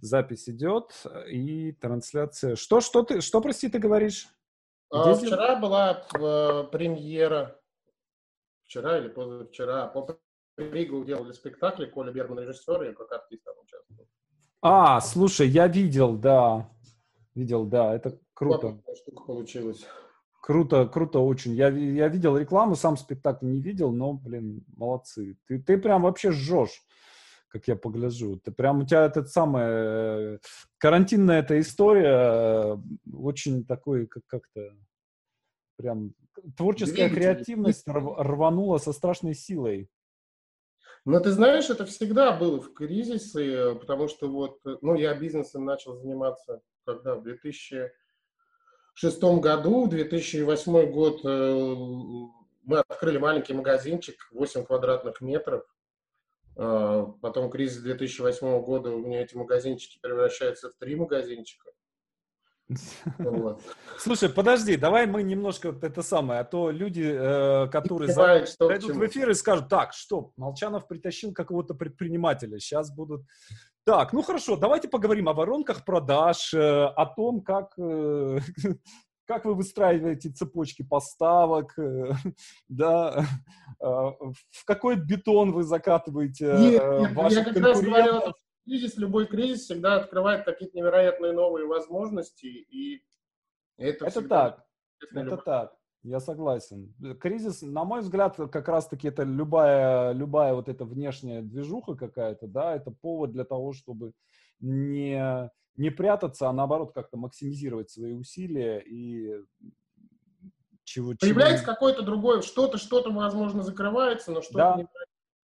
запись идет и трансляция. Что, что ты, что, прости, ты говоришь? А, вчера была э, премьера, вчера или позавчера, по Ригл делали спектакли, Коля Берман режиссер, и как артист там участвовал. А, слушай, я видел, да. Видел, да, это круто. Штука получилась. Круто, круто очень. Я, я видел рекламу, сам спектакль не видел, но, блин, молодцы. Ты, ты прям вообще жжешь, как я погляжу. Ты прям, у тебя этот самый, э, карантинная эта история, э, очень такой, как, как-то, прям, творческая креативность рванула со страшной силой. Но ты знаешь, это всегда было в кризисе, потому что вот, ну, я бизнесом начал заниматься когда в 2006 году, 2008 год э, мы открыли маленький магазинчик, 8 квадратных метров. А, потом кризис 2008 года, у меня эти магазинчики превращаются в три магазинчика. Слушай, подожди, давай мы немножко это самое, а то люди, э, которые зайдут в эфир и скажут, так, что, Молчанов притащил какого-то предпринимателя, сейчас будут... Так, ну хорошо, давайте поговорим о воронках продаж, э, о том, как, э, как вы выстраиваете цепочки поставок, да, в какой бетон вы закатываете нет, ваших я как раз говорил кризис, любой кризис всегда открывает какие-то невероятные новые возможности, и это, это так, это любовь. так. Я согласен. Кризис, на мой взгляд, как раз-таки это любая, любая вот эта внешняя движуха какая-то, да, это повод для того, чтобы не, не прятаться, а наоборот как-то максимизировать свои усилия и чего Появляется чего... какое-то другое, что-то, что-то, возможно, закрывается, но что-то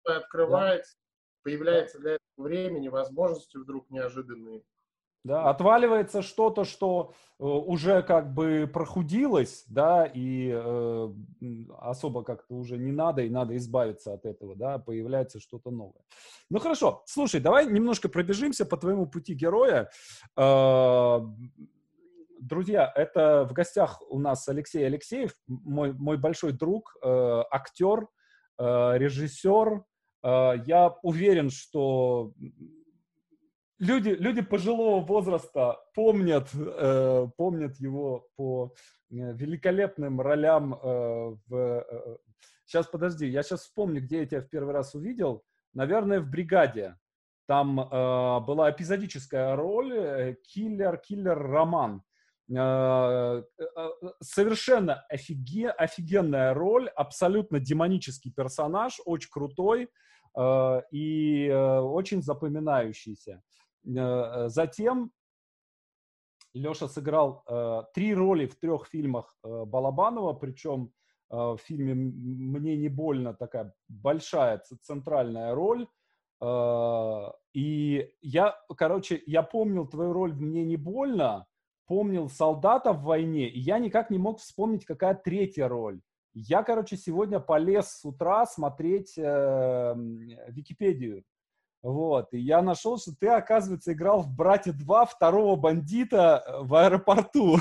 да. открывается появляется для этого времени, возможности вдруг неожиданные. Да, отваливается что-то, что э, уже как бы прохудилось, да, и э, особо как-то уже не надо, и надо избавиться от этого, да, появляется что-то новое. Ну хорошо, слушай, давай немножко пробежимся по твоему пути героя. Э, друзья, это в гостях у нас Алексей Алексеев, мой, мой большой друг, э, актер, э, режиссер, а, я уверен, что люди, люди пожилого возраста помнят, э, помнят его по э, великолепным ролям э, в... Сейчас, подожди, я сейчас вспомню, где я тебя в первый раз увидел. Наверное, в «Бригаде». Там была эпизодическая роль киллер, киллер Роман. совершенно офиге, офигенная роль, абсолютно демонический персонаж, очень крутой. Э, и э, очень запоминающийся. Э, затем Леша сыграл три роли в трех фильмах Балабанова, причем в фильме «Мне не больно» такая большая центральная роль. И я, короче, я помнил твою роль в «Мне не больно», помнил «Солдата в войне», и я никак не мог вспомнить, какая третья роль. Я, короче, сегодня полез с утра смотреть э, Википедию. Вот, и я нашел, что ты, оказывается, играл в «Братья 2» второго бандита э, в аэропорту.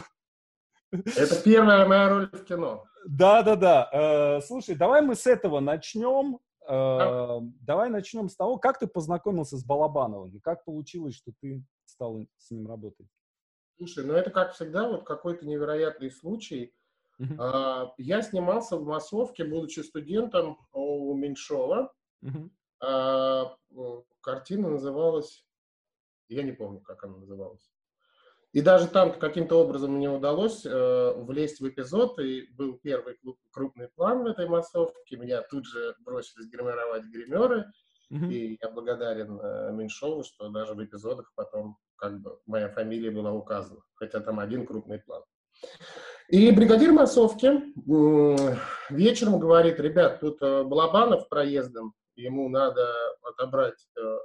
Это первая моя роль в кино. Да-да-да. Э, слушай, давай мы с этого начнем. Э, давай начнем с того, как ты познакомился с Балабановым, как получилось, что ты стал с ним работать. Слушай, ну это, как всегда, вот какой-то невероятный случай – Uh-huh. Я снимался в массовке, будучи студентом у Меньшова. Uh-huh. Картина называлась, я не помню, как она называлась. И даже там каким-то образом мне удалось э, влезть в эпизод, и был первый крупный план в этой массовке. Меня тут же бросились гримировать гримеры, mm-hmm. и я благодарен э, Меньшову, что даже в эпизодах потом как бы моя фамилия была указана, хотя там один крупный план. И бригадир массовки вечером говорит, ребят, тут э, Балабанов проездом, ему надо отобрать э,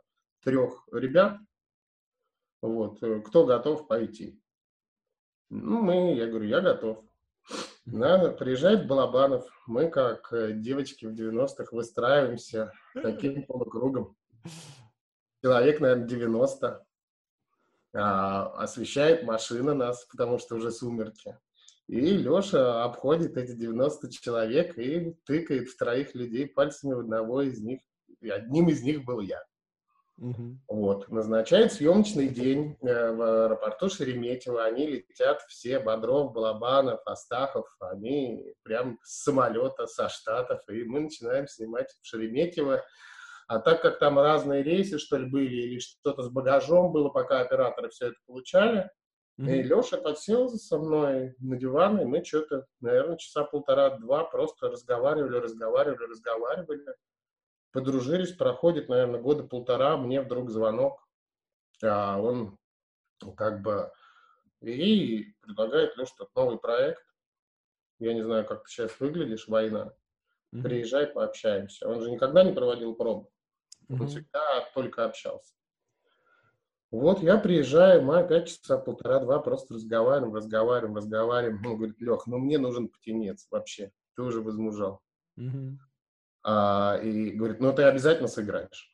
трех ребят, вот, э, кто готов пойти? Ну, мы, я говорю, я готов. Надо, приезжает Балабанов, мы, как девочки в 90-х, выстраиваемся таким полукругом. Человек, наверное, 90. А, освещает машина нас, потому что уже сумерки. И Леша обходит эти 90 человек и тыкает в троих людей пальцами в одного из них. И одним из них был я. Угу. Вот, назначает съемочный день э, в аэропорту Шереметьево. Они летят все, Бодров, Балабанов, Астахов, они прям с самолета, со Штатов, и мы начинаем снимать в Шереметьево. А так как там разные рейсы, что ли, были, или что-то с багажом было, пока операторы все это получали, mm-hmm. и Леша подсел со мной на диван, и мы что-то, наверное, часа полтора-два просто разговаривали, разговаривали, разговаривали подружились, проходит, наверное, года полтора, мне вдруг звонок, а он как бы и предлагает, Леш, тут новый проект, я не знаю, как ты сейчас выглядишь, война, mm-hmm. приезжай, пообщаемся. Он же никогда не проводил пробы, mm-hmm. он всегда только общался. Вот я приезжаю, мы опять часа полтора-два просто разговариваем, разговариваем, разговариваем. Он говорит, Лех, ну мне нужен птенец вообще, ты уже возмужал. Mm-hmm а, и говорит, ну ты обязательно сыграешь.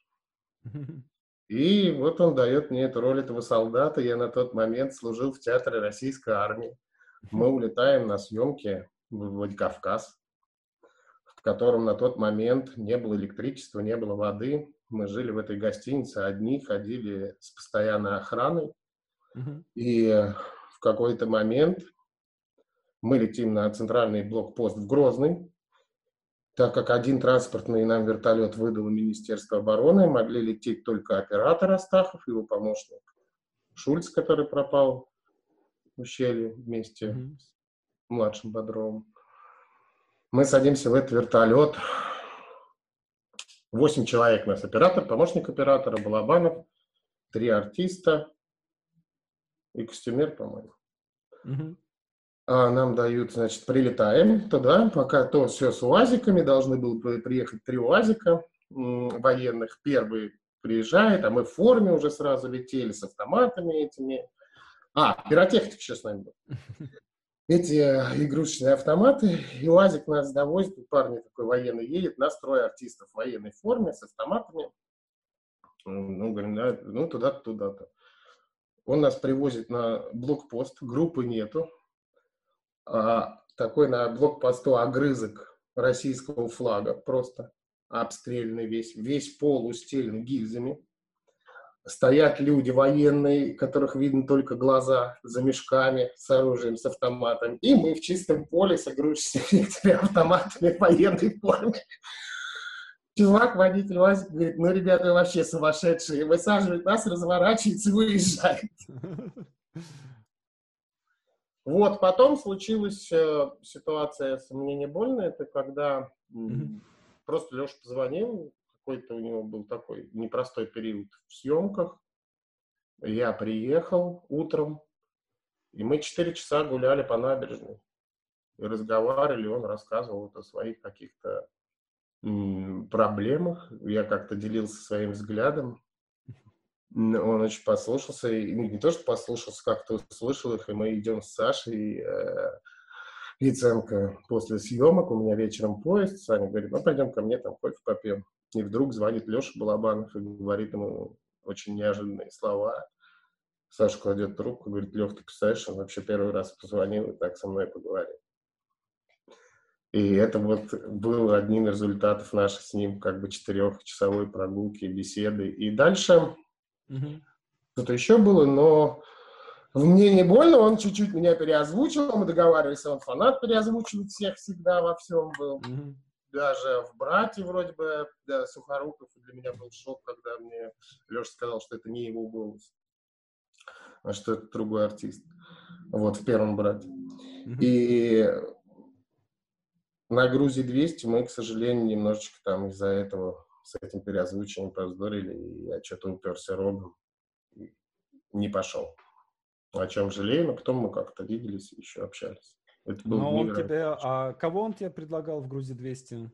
И вот он дает мне эту роль этого солдата. Я на тот момент служил в театре российской армии. Мы улетаем на съемки в Владикавказ, в котором на тот момент не было электричества, не было воды. Мы жили в этой гостинице одни, ходили с постоянной охраной. И в какой-то момент мы летим на центральный блокпост в Грозный, так как один транспортный нам вертолет выдало Министерство обороны, могли лететь только оператор Астахов, его помощник Шульц, который пропал в ущелье вместе mm-hmm. с младшим Бодровым. Мы садимся в этот вертолет. Восемь человек у нас оператор, помощник оператора, Балабанов, три артиста и костюмер, по-моему. Mm-hmm. А нам дают, значит, прилетаем туда, пока то все с УАЗиками, должны были приехать три УАЗика военных. Первый приезжает, а мы в форме уже сразу летели с автоматами этими. А, пиротехник еще с нами был. Эти э, игрушечные автоматы, и УАЗик нас довозит, парни такой военный едет, нас трое артистов в военной форме с автоматами. Ну, говорим, да, ну туда-то, туда-то. Он нас привозит на блокпост, группы нету, а, такой на блокпосту огрызок российского флага, просто обстрельный весь, весь пол устелен гильзами. Стоят люди военные, которых видно только глаза, за мешками, с оружием, с автоматом. И мы в чистом поле с игрушечными автоматами в военной форме. Чувак, водитель УАЗик, говорит, ну, ребята, вы вообще сумасшедшие. Высаживает нас, разворачивается и уезжает. Вот, потом случилась э, ситуация с «Мне не больно», это когда mm-hmm. просто Леша позвонил, какой-то у него был такой непростой период в съемках. Я приехал утром, и мы четыре часа гуляли по набережной и разговаривали, он рассказывал вот о своих каких-то проблемах. Я как-то делился своим взглядом. Он очень послушался, и ну, не то, что послушался, как-то услышал их, и мы идем с Сашей э, после съемок, у меня вечером поезд, Саня говорит, ну, пойдем ко мне, там, кофе попьем. И вдруг звонит Леша Балабанов и говорит ему очень неожиданные слова. Саша кладет трубку, говорит, Лех, ты представляешь, он вообще первый раз позвонил и так со мной поговорил. И это вот был одним из результатов нашей с ним как бы четырехчасовой прогулки, беседы. И дальше Угу. Что-то еще было, но «Мне не больно» он чуть-чуть меня переозвучил, мы договаривались, он фанат переозвучивает всех всегда во всем был. Угу. Даже в «Брате» вроде бы, да, Сухоруков, для меня был шок, когда мне Леша сказал, что это не его голос, а что это другой артист. Вот, в первом «Брате». И на Грузии 200 мы, к сожалению, немножечко там из-за этого с этим переозвучением повздорили, и я что-то уперся рогом и не пошел. О чем жалею, но потом мы как-то виделись и еще общались. Это был но он тебе, а кого он тебе предлагал в Грузии 200?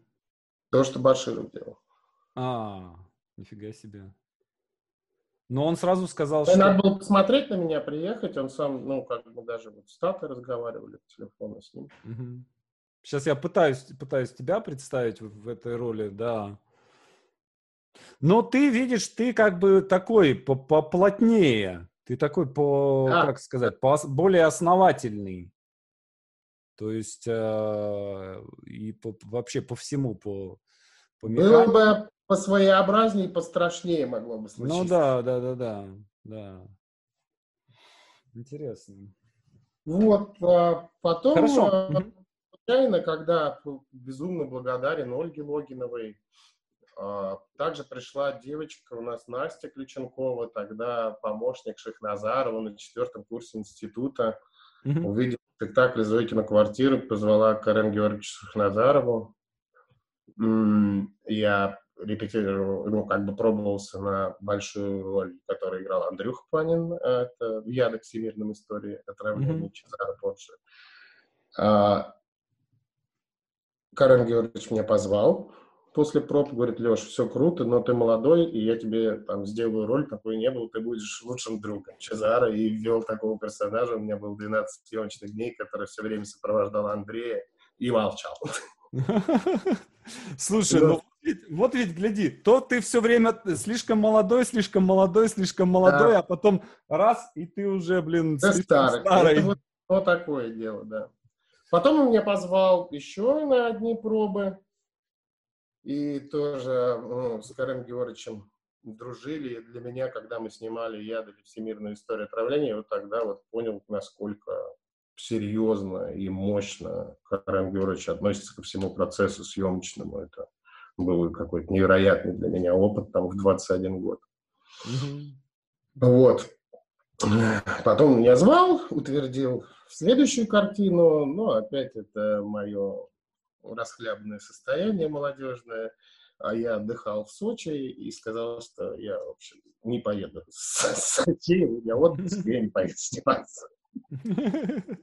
То, что Баширов делал. А, нифига себе. Но он сразу сказал, что... Надо было посмотреть на меня, приехать. Он сам, ну, как бы даже вот с Татой разговаривали по телефону с ним. Угу. Сейчас я пытаюсь, пытаюсь тебя представить в этой роли, да. Но ты видишь, ты как бы такой поплотнее, ты такой по, да. как сказать, по, более основательный. То есть э, и по, вообще по всему, по, по Было бы по своеобразнее и пострашнее могло бы случиться. Ну да, да, да, да, да. Интересно. Вот, а потом, Хорошо. А, случайно, когда безумно благодарен Ольге Логиновой, а, также пришла девочка у нас, Настя Ключенкова, тогда помощник Шахназарова на четвертом курсе института. Mm-hmm. Увидела спектакль «Зойкина квартира», позвала Карен Георгиевича Шахназарову. Я репетировал, ну, как бы пробовался на большую роль, которую играл Андрюх Панин, это «Яда к всемирным истории», отравление mm-hmm. Чезаро Порше. Карен Георгиевич меня позвал после проб, говорит, Леш, все круто, но ты молодой, и я тебе там сделаю роль, такой не был, ты будешь лучшим другом Чезаро, и ввел такого персонажа, у меня был 12 съемочных дней, который все время сопровождал Андрея и молчал. Слушай, ну вот ведь, гляди, то ты все время слишком молодой, слишком молодой, слишком молодой, а потом раз, и ты уже, блин, старый. старый. Вот такое дело, да. Потом он меня позвал еще на одни пробы. И тоже ну, с Карем Георгиевичем дружили. И для меня, когда мы снимали «Яд» или «Всемирную историю отравления», вот тогда вот понял, насколько серьезно и мощно Карем Георгиевич относится ко всему процессу съемочному. Это был какой-то невероятный для меня опыт там в 21 год. Mm-hmm. Вот. Потом меня звал, утвердил следующую картину, но опять это мое расхлябанное состояние молодежное, а я отдыхал в Сочи и сказал, что я, в общем, не поеду с Сочи, у меня отпуск, я не поеду сниматься.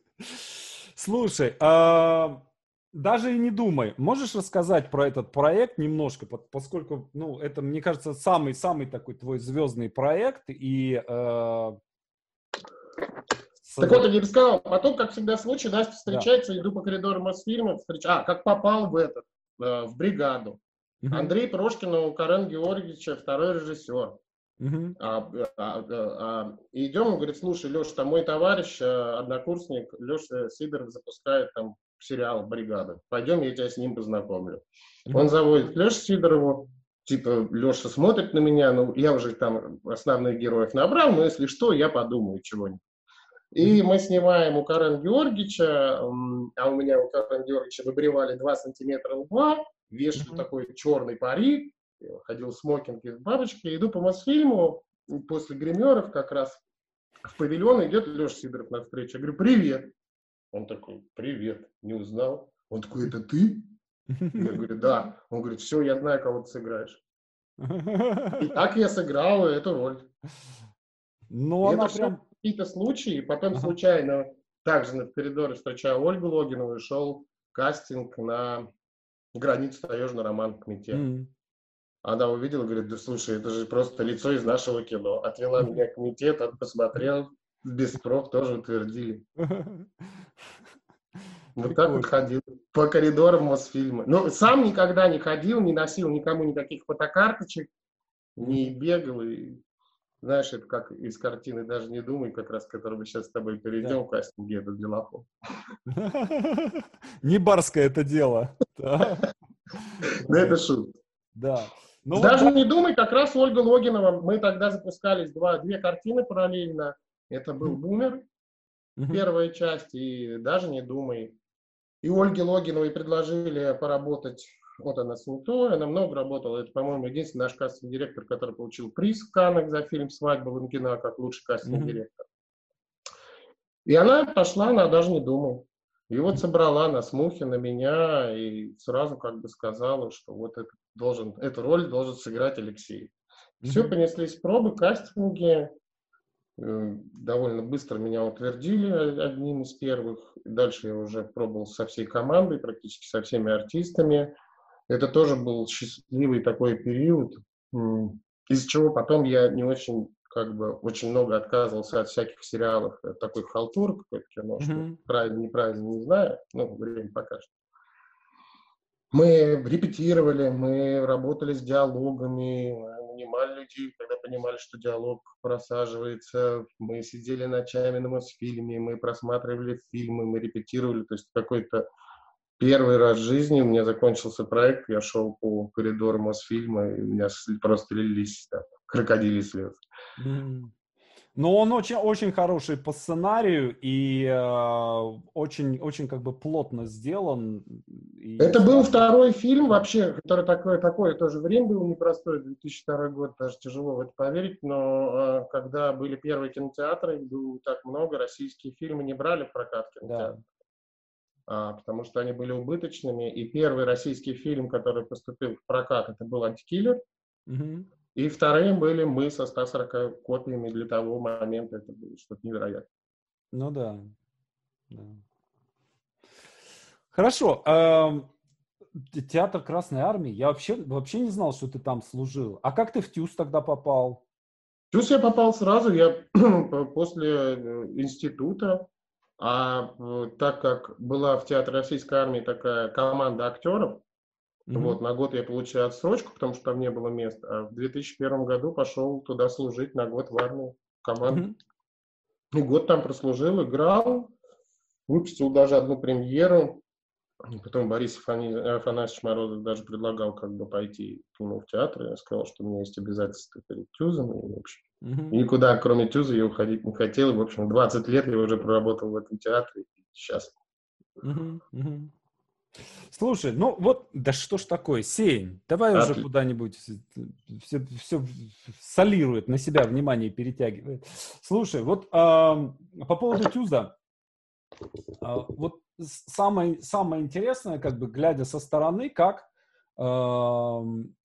Слушай, а, даже и не думай. Можешь рассказать про этот проект немножко, поскольку, ну, это, мне кажется, самый-самый такой твой звездный проект, и э, так вот, я не рассказал. Потом, как всегда случай, Настя встречается, да. иду по коридору Мосфильма, встреч... а, как попал в этот, э, в бригаду. Андрей Прошкин у Карен Георгиевича, второй режиссер. Uh-huh. А, а, а, а, и идем, он говорит, слушай, Леша, там мой товарищ, э, однокурсник, Леша Сидоров запускает там сериал «Бригада». Пойдем, я тебя с ним познакомлю. Он заводит Лешу Сидорову, типа, Леша смотрит на меня, ну, я уже там основных героев набрал, но если что, я подумаю чего-нибудь. И мы снимаем у Карен Георгиевича, а у меня у Карен Георгиевича выбривали 2 сантиметра лба, вешали mm-hmm. такой черный парик, ходил в смокинге с бабочкой, иду по Мосфильму, после гримеров как раз в павильон идет Леша Сидоров на встречу. Я говорю, привет. Он такой, привет, не узнал. Он такой, это ты? Я говорю, да. Он говорит, все, я знаю, кого ты сыграешь. И так я сыграл эту роль. Ну, она прям какие-то случаи, и потом ага. случайно также на коридоре встречаю Ольгу Логинову и шел кастинг на границу таежный роман Кмете. Mm. Она увидела, говорит, да слушай, это же просто лицо из нашего кино. Отвела mm. меня к комитет, посмотрел, без проф тоже утвердили. Вот так вот ходил по коридорам Мосфильма. Ну, сам никогда не ходил, не носил никому никаких фотокарточек, не бегал. И знаешь, это как из картины «Даже не думай», как раз, к которой мы сейчас с тобой перейдем, да. кастинге это для лохов. Не барское это дело. Да, это шут. Да. Ну, Даже не думай, как раз Ольга Логинова, мы тогда запускались два, две картины параллельно. Это был «Бумер», первая часть, и «Даже не думай». И Ольге Логиновой предложили поработать вот она святой, она много работала. Это, по-моему, единственный наш кастинг директор, который получил приз в Каннах за фильм «Свадьба Лунгина» как лучший кастинг директор. И она пошла, она даже не думала. И вот собрала на смухе на меня и сразу как бы сказала, что вот это должен, эту роль должен сыграть Алексей. Все, понеслись пробы, кастинги. Э, довольно быстро меня утвердили одним из первых. Дальше я уже пробовал со всей командой, практически со всеми артистами. Это тоже был счастливый такой период, из чего потом я не очень, как бы, очень много отказывался от всяких сериалов. Такой халтур какой-то кино, mm-hmm. что правильно, неправильно, не знаю, ну, время покажет. Мы репетировали, мы работали с диалогами, нанимали людей, когда понимали, что диалог просаживается. Мы сидели ночами на Мосфильме, мы просматривали фильмы, мы репетировали. То есть какой-то первый раз в жизни у меня закончился проект, я шел по коридору Мосфильма, и у меня просто лились там, крокодили слезы. Mm. Но он очень, очень хороший по сценарию и э, очень, очень как бы плотно сделан. И... Это был второй фильм вообще, который такое, такое тоже время было непростое, 2002 год, даже тяжело в это поверить, но э, когда были первые кинотеатры, было так много, российские фильмы не брали в прокат кинотеатр. Да. А, потому что они были убыточными. И первый российский фильм, который поступил в прокат, это был «Антикиллер». Угу. И вторым были мы со 140 копиями для того момента. Это было что-то невероятное. Ну да. да. Хорошо. Эм, театр Красной Армии. Я вообще, вообще не знал, что ты там служил. А как ты в ТЮЗ тогда попал? В ТЮЗ я попал сразу. Я после э, института. А э, так как была в Театре Российской Армии такая команда актеров, Mm-hmm. Вот, на год я получил отсрочку, потому что там не было места. А в 2001 году пошел туда служить на год в армию команду. Mm-hmm. И год там прослужил, играл, выпустил даже одну премьеру. Потом Борис Афанасьевич Морозов даже предлагал как бы пойти к нему в театр. Я сказал, что у меня есть обязательства перед Тюзом. И, в общем, никуда, кроме Тюза, я уходить не хотел. В общем, 20 лет я уже проработал в этом театре. И сейчас. Слушай, ну вот, да что ж такое, Сень, давай Отлично. уже куда-нибудь все, все солирует, на себя внимание перетягивает. Слушай, вот а, по поводу Тюза, а, вот самое, самое интересное, как бы глядя со стороны, как,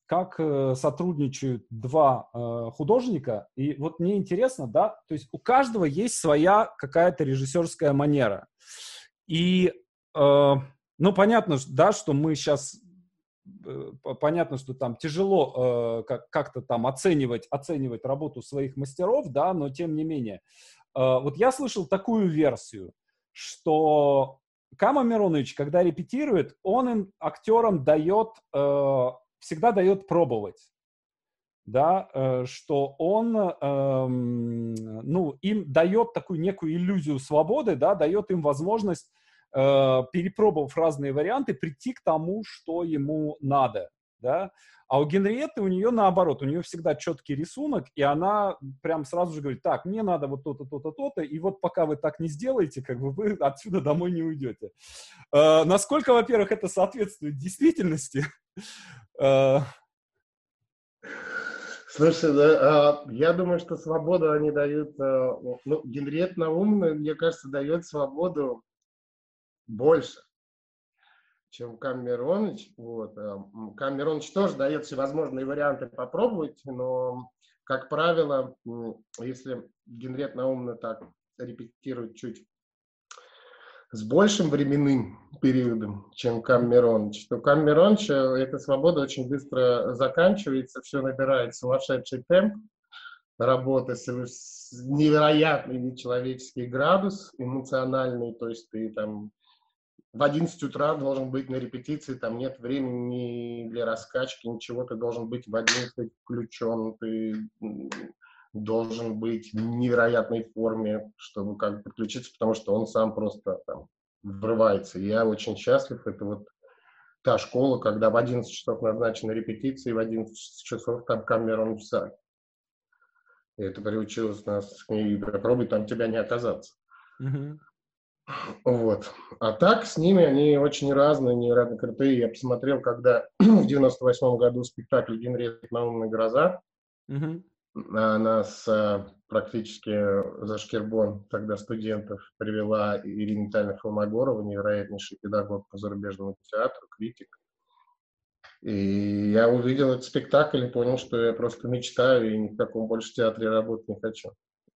как э, сотрудничают два а, художника, и вот мне интересно, да, то есть у каждого есть своя какая-то режиссерская манера, и а, ну, понятно, да, что мы сейчас э, понятно, что там тяжело э, как- как-то там оценивать, оценивать работу своих мастеров, да, но тем не менее. Э, вот я слышал такую версию, что Кама Миронович, когда репетирует, он им, актерам дает, э, всегда дает пробовать. Да, э, что он, э, ну, им дает такую некую иллюзию свободы, да, дает им возможность э, перепробовав разные варианты, прийти к тому, что ему надо, да. А у Генриетты у нее наоборот, у нее всегда четкий рисунок, и она прям сразу же говорит, так, мне надо вот то-то, то-то, то-то, и вот пока вы так не сделаете, как бы вы отсюда домой не уйдете. Э, насколько, во-первых, это соответствует действительности? Э, Слушай, да, я думаю, что свободу они дают, э, ну, Генриет Наумна, мне кажется, дает свободу больше, чем Камероныч. Вот. Э, Камероныч тоже дает всевозможные варианты попробовать, но, как правило, если Генрет Наумна так репетирует чуть с большим временным периодом, чем Камероныч, то Камероныч, э, эта свобода очень быстро заканчивается, все набирает сумасшедший темп, работы с, с невероятный нечеловеческий градус эмоциональный, то есть ты там в 11 утра должен быть на репетиции, там нет времени для раскачки, ничего, ты должен быть в 11 включен, ты должен быть в невероятной форме, чтобы как бы подключиться, потому что он сам просто там врывается. Я очень счастлив, это вот та школа, когда в 11 часов назначена репетиция, и в 11 часов там камера в. И это приучилось нас к ней, попробуй там тебя не оказаться. Mm-hmm. Вот. А так с ними они очень разные, невероятно крутые. Я посмотрел, когда в 98 году спектакль «Генриет Наумная гроза». Угу. Она с а, практически за Шкербон тогда студентов привела Ирина Витальевна Холмогорова, невероятнейший педагог по зарубежному театру, критик. И я увидел этот спектакль и понял, что я просто мечтаю и ни в каком больше театре работать не хочу.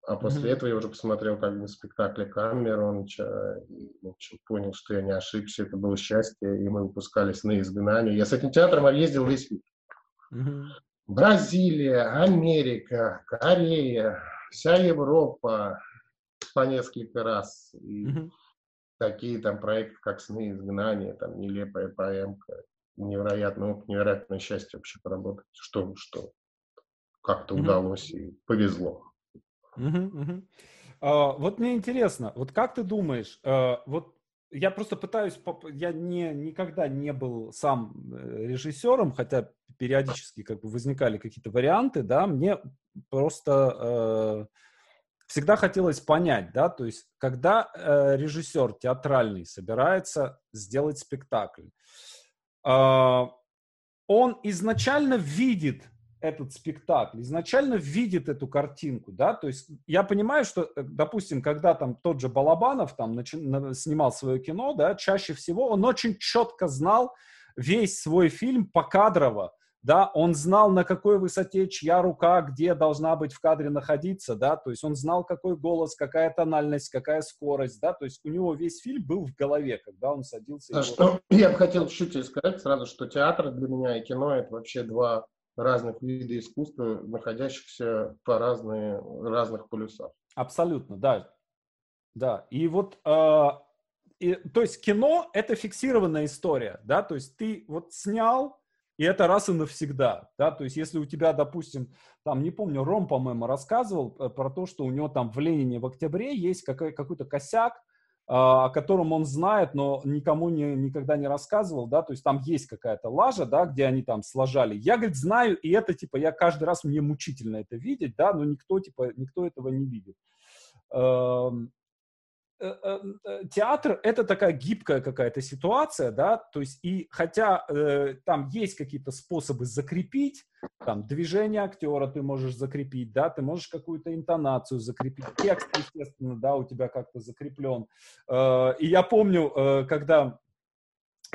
А после mm-hmm. этого я уже посмотрел как бы спектакли Камеронча и, в общем, понял, что я не ошибся, это было счастье, и мы выпускались на изгнание. Я с этим театром объездил весь мир. Mm-hmm. Бразилия, Америка, Корея, вся Европа по несколько раз. И mm-hmm. такие там проекты, как «Сны изгнания», там «Нелепая поэмка», невероятный опыт, невероятное счастье вообще поработать, что, что как-то mm-hmm. удалось и повезло. Угу. А, вот мне интересно, вот как ты думаешь, а, вот я просто пытаюсь, я не, никогда не был сам э, режиссером, хотя периодически как бы возникали какие-то варианты, да, мне просто э, всегда хотелось понять, да, то есть когда э, режиссер театральный собирается сделать спектакль, э, он изначально видит этот спектакль, изначально видит эту картинку, да, то есть я понимаю, что, э, допустим, когда там тот же Балабанов там начи- снимал свое кино, да, чаще всего он очень четко знал весь свой фильм покадрово, да, он знал, на какой высоте чья рука, где должна быть в кадре находиться, да, то есть он знал, какой голос, какая тональность, какая скорость, да, то есть у него весь фильм был в голове, когда он садился. А что, я бы хотел чуть-чуть сказать сразу, что театр для меня и кино — это вообще два разных видов искусства, находящихся по разные, разных полюсах. Абсолютно, да. Да, и вот, э, и, то есть кино — это фиксированная история, да, то есть ты вот снял, и это раз и навсегда, да, то есть если у тебя, допустим, там, не помню, Ром, по-моему, рассказывал э, про то, что у него там в Ленине в октябре есть какой- какой-то косяк, о котором он знает, но никому не, никогда не рассказывал, да, то есть там есть какая-то лажа, да, где они там сложали. Я, говорит, знаю, и это, типа, я каждый раз, мне мучительно это видеть, да, но никто, типа, никто этого не видит. Эм, Э, э, э, театр это такая гибкая какая-то ситуация, да, то есть и хотя э, там есть какие-то способы закрепить, там движение актера ты можешь закрепить, да, ты можешь какую-то интонацию закрепить, текст, естественно, да, у тебя как-то закреплен. Э, и я помню, э, когда,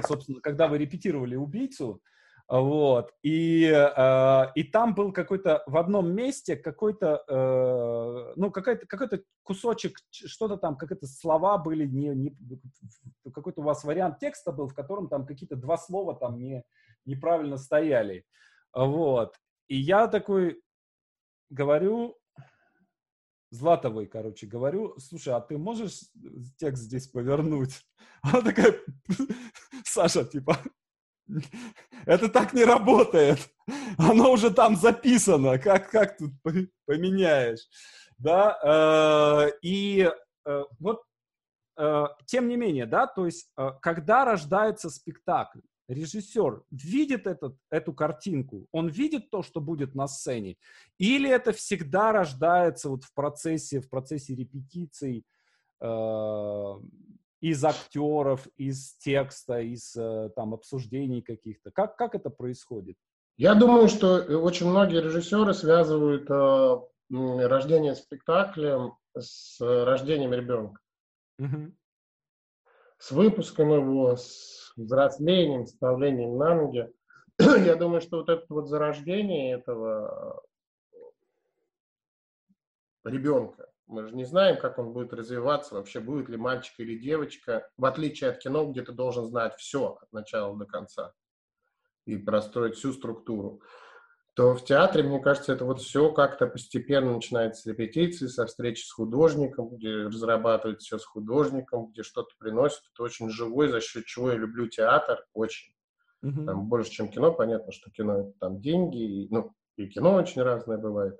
собственно, когда вы репетировали убийцу, вот. И, э, и там был какой-то в одном месте какой-то, э, ну, какой-то, какой-то кусочек, что-то там, какие-то слова были, не, не, какой-то у вас вариант текста был, в котором там какие-то два слова там не, неправильно стояли. Вот. И я такой говорю, Златовой, короче, говорю, слушай, а ты можешь текст здесь повернуть? Она такая, Саша, типа, это так не работает. Оно уже там записано. Как, как тут поменяешь? Да? Э, и э, вот, э, тем не менее, да, то есть, когда рождается спектакль, режиссер видит этот, эту картинку, он видит то, что будет на сцене, или это всегда рождается вот в процессе, в процессе репетиций, из актеров, из текста, из э, там обсуждений каких-то? Как, как это происходит? Я думаю, что очень многие режиссеры связывают э, рождение спектакля с рождением ребенка. Угу. С выпуском его, с взрослением, ставлением на ноги. Я думаю, что вот это вот зарождение этого ребенка, мы же не знаем, как он будет развиваться, вообще будет ли мальчик или девочка, в отличие от кино, где ты должен знать все от начала до конца и простроить всю структуру, то в театре, мне кажется, это вот все как-то постепенно начинается с репетиции, со встречи с художником, где разрабатывают все с художником, где что-то приносит. Это очень живой, за счет чего я люблю театр очень. Mm-hmm. Там больше, чем кино. Понятно, что кино это там деньги, и, ну, и кино очень разное бывает.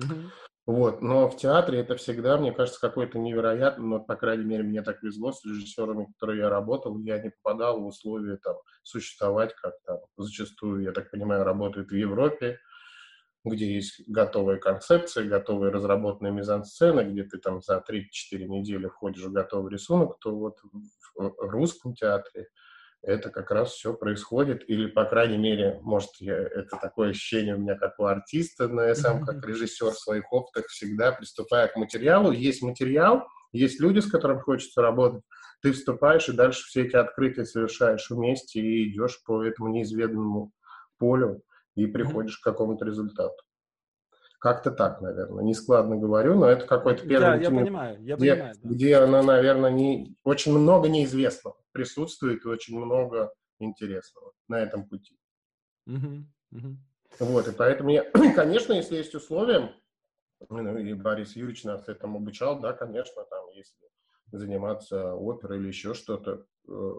Mm-hmm. Вот, но в театре это всегда, мне кажется, какой-то невероятный, но, по крайней мере, мне так везло с режиссерами, которые я работал, я не попадал в условия там существовать, как там зачастую, я так понимаю, работают в Европе, где есть готовая концепция, готовые разработанные мизансцены, где ты там за 3-4 недели входишь в готовый рисунок, то вот в русском театре это как раз все происходит, или, по крайней мере, может, я, это такое ощущение у меня как у артиста, но я сам как режиссер в своих опытах всегда приступаю к материалу. Есть материал, есть люди, с которыми хочется работать, ты вступаешь и дальше все эти открытия совершаешь вместе и идешь по этому неизведанному полю и приходишь к какому-то результату. Как-то так, наверное. Не складно говорю, но это какой-то первый Да, я понимаю, я где, понимаю. Да. Где она, наверное, не... очень много неизвестного присутствует и очень много интересного на этом пути. Угу, угу. Вот, и поэтому я, конечно, если есть условия, ну, и Борис Юрьевич нас этому обучал, да, конечно, там, если заниматься оперой или еще что-то, э,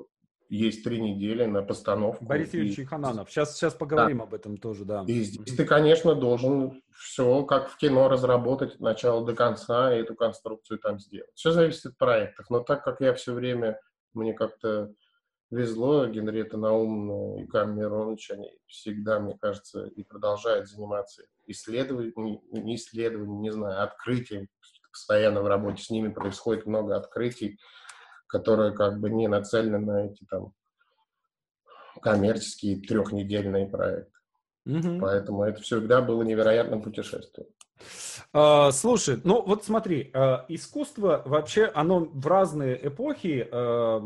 есть три недели на постановку. Борис Юрьевич и... Хананов. Сейчас, сейчас поговорим да. об этом тоже, да. И здесь ты, конечно, должен все, как в кино, разработать от начала до конца и эту конструкцию там сделать. Все зависит от проектов. Но так как я все время мне как-то везло, Генриетта Наумна и Кам Миронович, они всегда, мне кажется, и продолжают заниматься исследованием, не исследованием, не знаю, открытием. Постоянно в работе с ними происходит много открытий, которые как бы не нацелены на эти там коммерческие трехнедельные проекты. Угу. Поэтому это всегда было невероятным путешествием. Uh, слушай, ну вот смотри, uh, искусство вообще, оно в разные эпохи uh,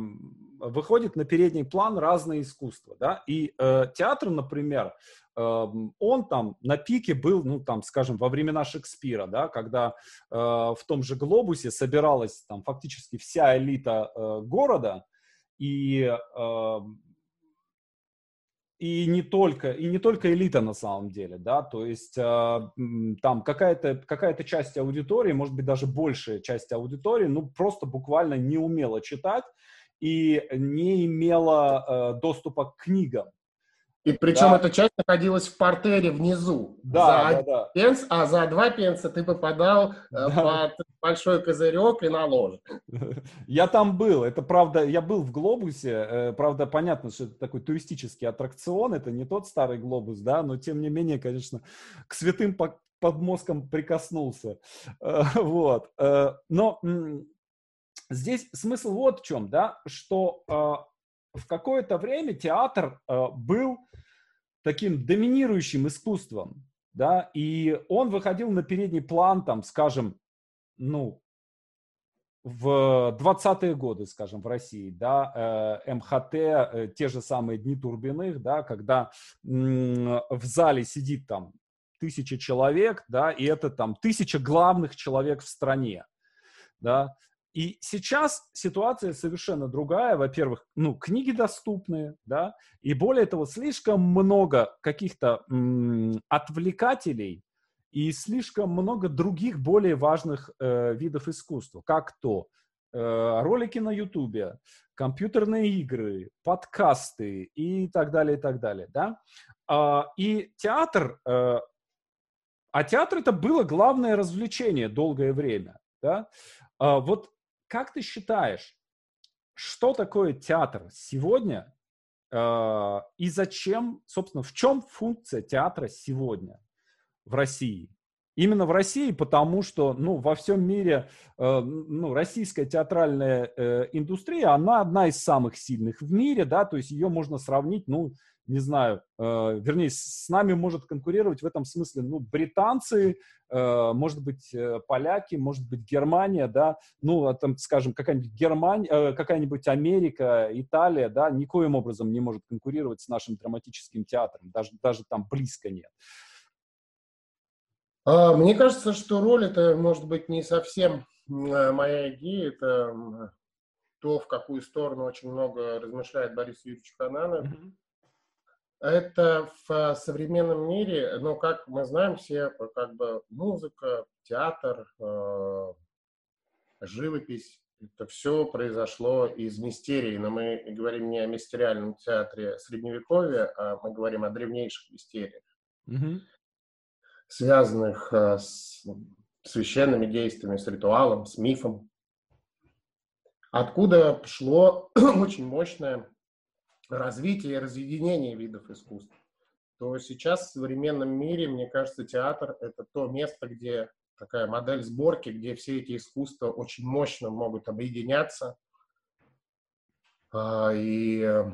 выходит на передний план разные искусства, да, и театр, например, он там на пике был, ну, там, скажем, во времена Шекспира, да, когда э, в том же глобусе собиралась там фактически вся элита э, города, и э, и не только, и не только элита на самом деле, да, то есть э, там какая-то какая часть аудитории, может быть, даже большая часть аудитории, ну, просто буквально не умела читать и не имела э, доступа к книгам. И причем да. эта часть находилась в портере внизу. Да, за да, да. Пенс, а за два пенса ты попадал э, да. под большой козырек и на ложе. Я там был. Это правда, я был в глобусе. Э, правда, понятно, что это такой туристический аттракцион. Это не тот старый глобус, да, но тем не менее, конечно, к святым подмозгам прикоснулся. Э, вот. Но здесь смысл вот в чем, да, что в какое-то время театр был таким доминирующим искусством, да, и он выходил на передний план, там, скажем, ну, в 20-е годы, скажем, в России, да, э, МХТ, э, те же самые Дни Турбиных, да, когда в зале сидит там тысяча человек, да, и это там тысяча главных человек в стране, да, и сейчас ситуация совершенно другая. Во-первых, ну, книги доступны, да, и более того, слишком много каких-то м- отвлекателей и слишком много других более важных э, видов искусства, как то э, ролики на Ютубе, компьютерные игры, подкасты и так далее, и так далее, да. А, и театр, э, а театр это было главное развлечение долгое время, да. А, вот как ты считаешь, что такое театр сегодня э, и зачем, собственно, в чем функция театра сегодня в России? Именно в России, потому что, ну, во всем мире, э, ну, российская театральная э, индустрия, она одна из самых сильных в мире, да, то есть ее можно сравнить, ну, не знаю, э, вернее, с нами может конкурировать в этом смысле, ну, британцы, э, может быть, э, поляки, может быть, Германия, да, ну, а там, скажем, какая-нибудь Германия, э, какая-нибудь Америка, Италия, да, никоим образом не может конкурировать с нашим драматическим театром, даже, даже там близко нет. А, мне кажется, что роль это может быть не совсем э, моя идея, это то, в какую сторону очень много размышляет Борис Юрьевич Хананов. Mm-hmm это в современном мире, ну, как мы знаем все, как бы музыка, театр, э, живопись, это все произошло из мистерии, но мы говорим не о мистериальном театре Средневековья, а мы говорим о древнейших мистериях, mm-hmm. связанных э, с священными действиями, с ритуалом, с мифом. Откуда шло очень мощное развития и разъединения видов искусств, то сейчас в современном мире, мне кажется, театр — это то место, где такая модель сборки, где все эти искусства очень мощно могут объединяться. А, и э,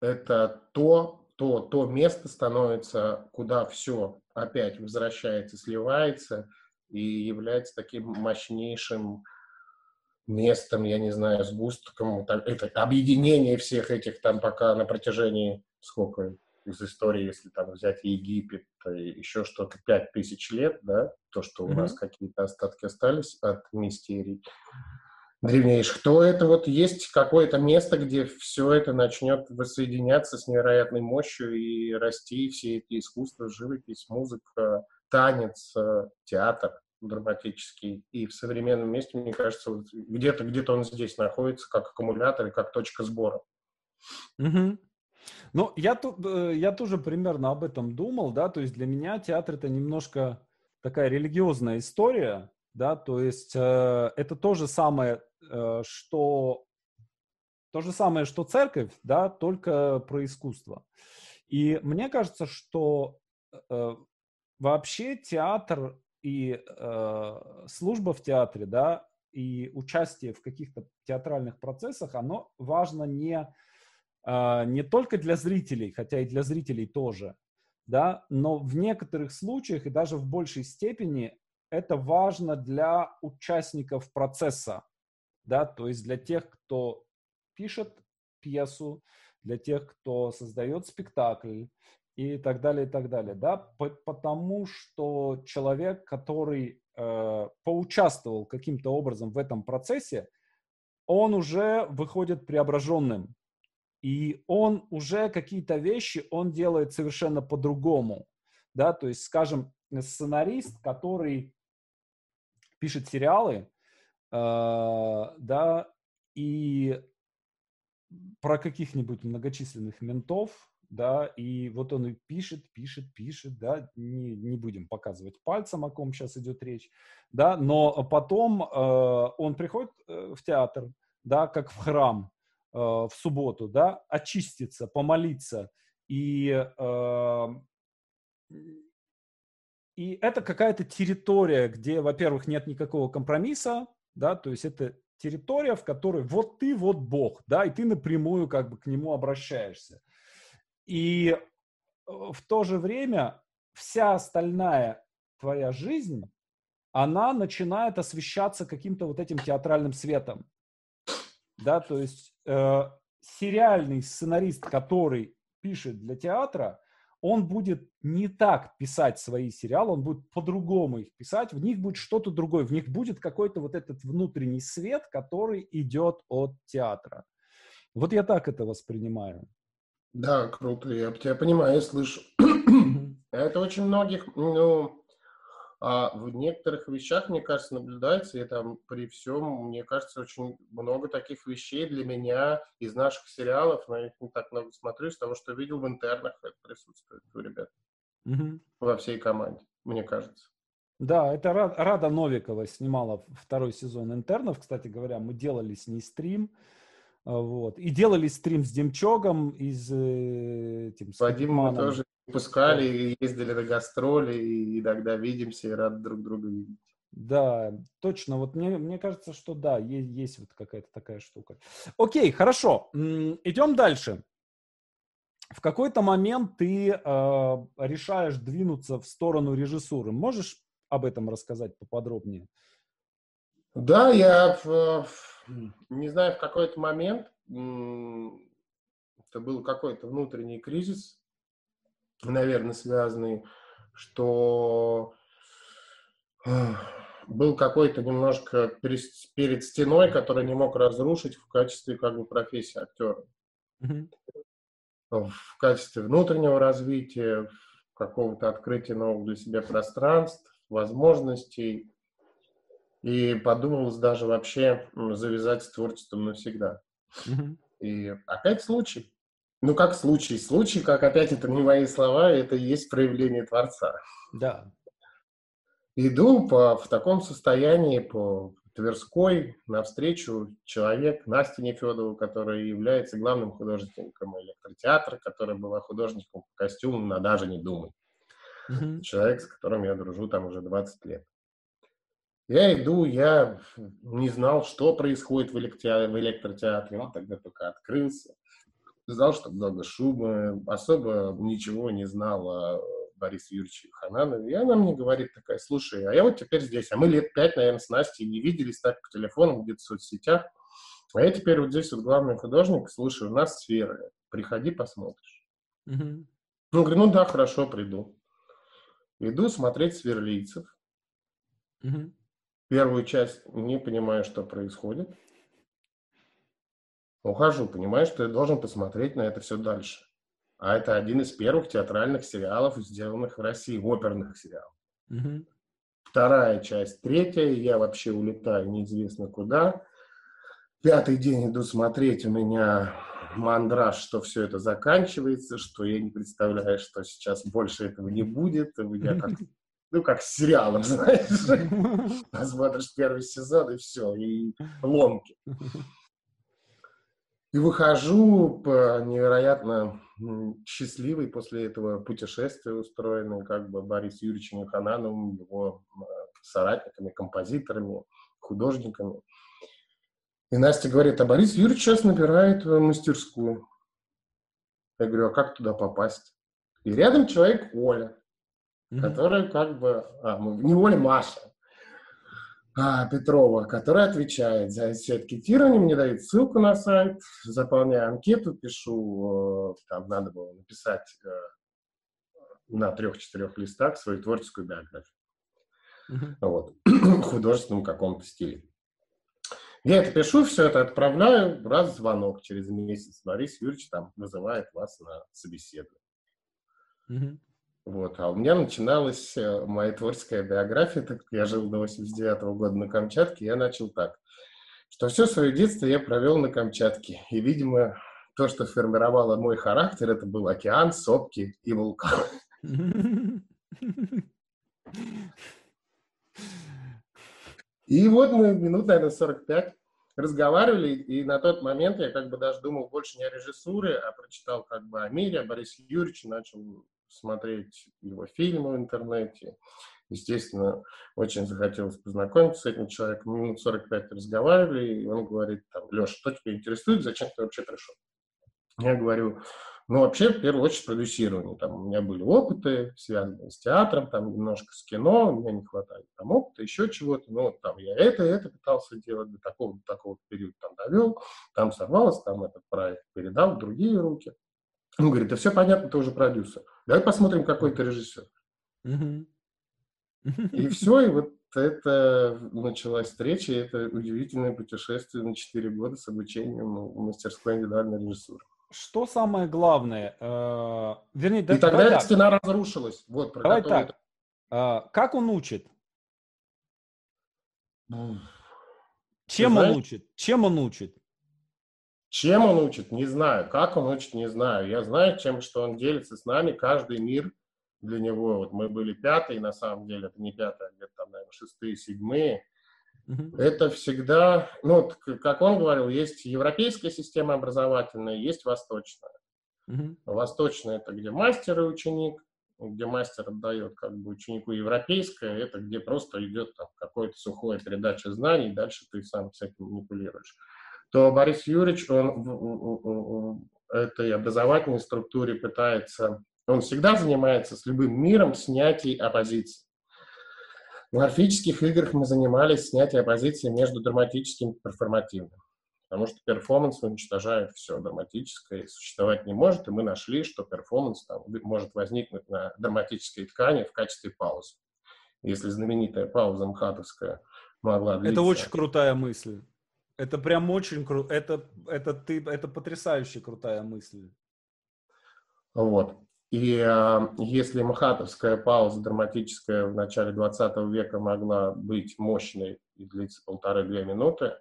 это то, то, то место становится, куда все опять возвращается, сливается и является таким мощнейшим местом, я не знаю, сгустком, это объединение всех этих там пока на протяжении сколько из истории, если там взять Египет, и еще что-то, пять тысяч лет, да, то, что у mm-hmm. нас какие-то остатки остались от мистерий древнейших, то это вот есть какое-то место, где все это начнет воссоединяться с невероятной мощью и расти все эти искусства, живопись, музыка, танец, э, театр драматический. И в современном месте, мне кажется, вот где-то где он здесь находится, как аккумулятор и как точка сбора. Угу. Ну, я, э, я тоже примерно об этом думал, да, то есть для меня театр это немножко такая религиозная история, да, то есть э, это то же самое, э, что то же самое, что церковь, да, только про искусство. И мне кажется, что э, вообще театр и э, служба в театре, да, и участие в каких-то театральных процессах, оно важно не, э, не только для зрителей, хотя и для зрителей тоже, да, но в некоторых случаях и даже в большей степени это важно для участников процесса, да, то есть для тех, кто пишет пьесу, для тех, кто создает спектакль и так далее, и так далее, да, потому что человек, который э, поучаствовал каким-то образом в этом процессе, он уже выходит преображенным, и он уже какие-то вещи он делает совершенно по-другому, да, то есть, скажем, сценарист, который пишет сериалы, э, да, и про каких-нибудь многочисленных ментов, да, и вот он и пишет, пишет, пишет, да, не, не будем показывать пальцем, о ком сейчас идет речь, да, но потом э, он приходит э, в театр, да, как в храм э, в субботу, да, очиститься, помолиться, и э, и это какая-то территория, где, во-первых, нет никакого компромисса, да, то есть это территория, в которой вот ты, вот Бог, да, и ты напрямую как бы к нему обращаешься. И э, в то же время вся остальная твоя жизнь, она начинает освещаться каким-то вот этим театральным светом. Да, то есть э, сериальный сценарист, который пишет для театра, он будет не так писать свои сериалы, он будет по-другому их писать, в них будет что-то другое, в них будет какой-то вот этот внутренний свет, который идет от театра. Вот я так это воспринимаю. Да, круто, я тебя понимаю, я слышу. Это очень многих, ну, а в некоторых вещах, мне кажется, наблюдается, и там при всем, мне кажется, очень много таких вещей для меня из наших сериалов, но я их не так много смотрю, из того, что видел в интернах, это присутствует у ребят. Угу. Во всей команде, мне кажется. Да, это Рада Новикова снимала второй сезон интернов. Кстати говоря, мы делали с ней стрим. А, вот. И делали стрим с Демчогом из э, этим, с мы тоже выпускали, ездили на гастроли, и иногда видимся и рады друг друга видеть. Да, точно. Вот мне, мне кажется, что да, есть, есть вот какая-то такая штука. Окей, хорошо. Идем дальше. В какой-то момент ты э, решаешь двинуться в сторону режиссуры. Можешь об этом рассказать поподробнее? Да, я не знаю, в какой-то момент это был какой-то внутренний кризис, наверное, связанный, что был какой-то немножко перед стеной, который не мог разрушить в качестве как бы профессии актера. Mm-hmm. В качестве внутреннего развития, какого-то открытия новых для себя пространств, возможностей. И подумалось даже вообще завязать с творчеством навсегда. Mm-hmm. И опять случай. Ну, как случай? Случай, как опять это не мои слова, это и есть проявление Творца. Да. Иду по, в таком состоянии по Тверской навстречу человек Настя Нефедова, которая является главным художником электротеатра, которая была художником по костюмам на «Даже не думай». Mm-hmm. Человек, с которым я дружу там уже 20 лет. Я иду, я не знал, что происходит в, электротеатре, он тогда только открылся знал, что много шума, особо ничего не знал о Борисе Юрьевиче Хананове. И она мне говорит такая, слушай, а я вот теперь здесь, а мы лет пять, наверное, с Настей не виделись так по телефону, где-то в соцсетях. А я теперь вот здесь вот главный художник, слушай, у нас сфера, приходи, посмотришь. Mm-hmm. Ну, говорю, ну да, хорошо, приду. Иду смотреть сверлийцев. Mm-hmm. Первую часть не понимаю, что происходит ухожу, понимаю, что я должен посмотреть на это все дальше. А это один из первых театральных сериалов, сделанных в России, оперных сериалов. Mm-hmm. Вторая часть, третья, я вообще улетаю неизвестно куда. Пятый день иду смотреть, у меня мандраж, что все это заканчивается, что я не представляю, что сейчас больше этого не будет. Я как ну, как с сериалом, знаешь. Посмотришь первый сезон, и все, и ломки. И выхожу невероятно счастливый после этого путешествия, устроенный как бы Борис Юрьевичем Ханановым, его соратниками, композиторами, художниками. И Настя говорит, а Борис Юрьевич сейчас набирает мастерскую. Я говорю, а как туда попасть? И рядом человек Оля, mm-hmm. которая как бы... А, не Оля, Маша а, Петрова, которая отвечает за все анкетирование, мне дает ссылку на сайт, заполняю анкету, пишу, э, там надо было написать э, на трех-четырех листах свою творческую биографию. Mm-hmm. Вот. в художественном каком-то стиле. Я это пишу, все это отправляю, раз звонок через месяц. Борис Юрьевич там вызывает вас на собеседование. Mm-hmm. Вот. А у меня начиналась э, моя творческая биография, так как я жил до 89 -го года на Камчатке, я начал так, что все свое детство я провел на Камчатке. И, видимо, то, что формировало мой характер, это был океан, сопки и вулкан. И вот мы минут, наверное, 45 разговаривали, и на тот момент я как бы даже думал больше не о режиссуре, а прочитал как бы о мире, о Борисе Юрьевиче, начал смотреть его фильмы в интернете. Естественно, очень захотелось познакомиться с этим человеком. Минут 45 разговаривали, и он говорит, там, Леша, что тебя интересует, зачем ты вообще пришел? Я говорю, ну, вообще, в первую очередь, продюсирование. Там у меня были опыты, связанные с театром, там немножко с кино, у меня не хватает там опыта, еще чего-то. Ну, вот там я это, это пытался делать, до такого, до такого периода там довел, там сорвалось, там этот проект передал в другие руки. Он говорит, да все понятно, ты уже продюсер. Давай посмотрим, какой ты режиссер. И все, и вот это началась встреча, и это удивительное путешествие на 4 года с обучением в мастерской индивидуальной режиссуры. Что самое главное? Э, вернее, и тогда давай стена так. разрушилась. Вот, про давай так. Э, как он учит? Чем он учит? Чем он учит? Чем он учит, не знаю. Как он учит, не знаю. Я знаю, чем, что он делится с нами. Каждый мир для него. Вот мы были пятые, на самом деле, это не пятые, а где-то там, наверное, шестые, седьмые. Mm-hmm. Это всегда, ну, как он говорил, есть европейская система образовательная, есть восточная. Mm-hmm. Восточная – это где мастер и ученик, где мастер отдает как бы ученику европейское, это где просто идет там какое-то сухое передача знаний, дальше ты сам с этим манипулируешь то Борис Юрьевич, он в этой образовательной структуре пытается, он всегда занимается с любым миром снятий оппозиции. В орфических играх мы занимались снятием оппозиции между драматическим и перформативным. Потому что перформанс уничтожает все драматическое и существовать не может, и мы нашли, что перформанс там, может возникнуть на драматической ткани в качестве паузы. Если знаменитая пауза МХАТовская могла длиться... Это очень крутая мысль. Это прям очень круто. Это, это, ты, это потрясающе крутая мысль. Вот. И э, если махатовская пауза драматическая в начале 20 века могла быть мощной и длиться полторы-две минуты,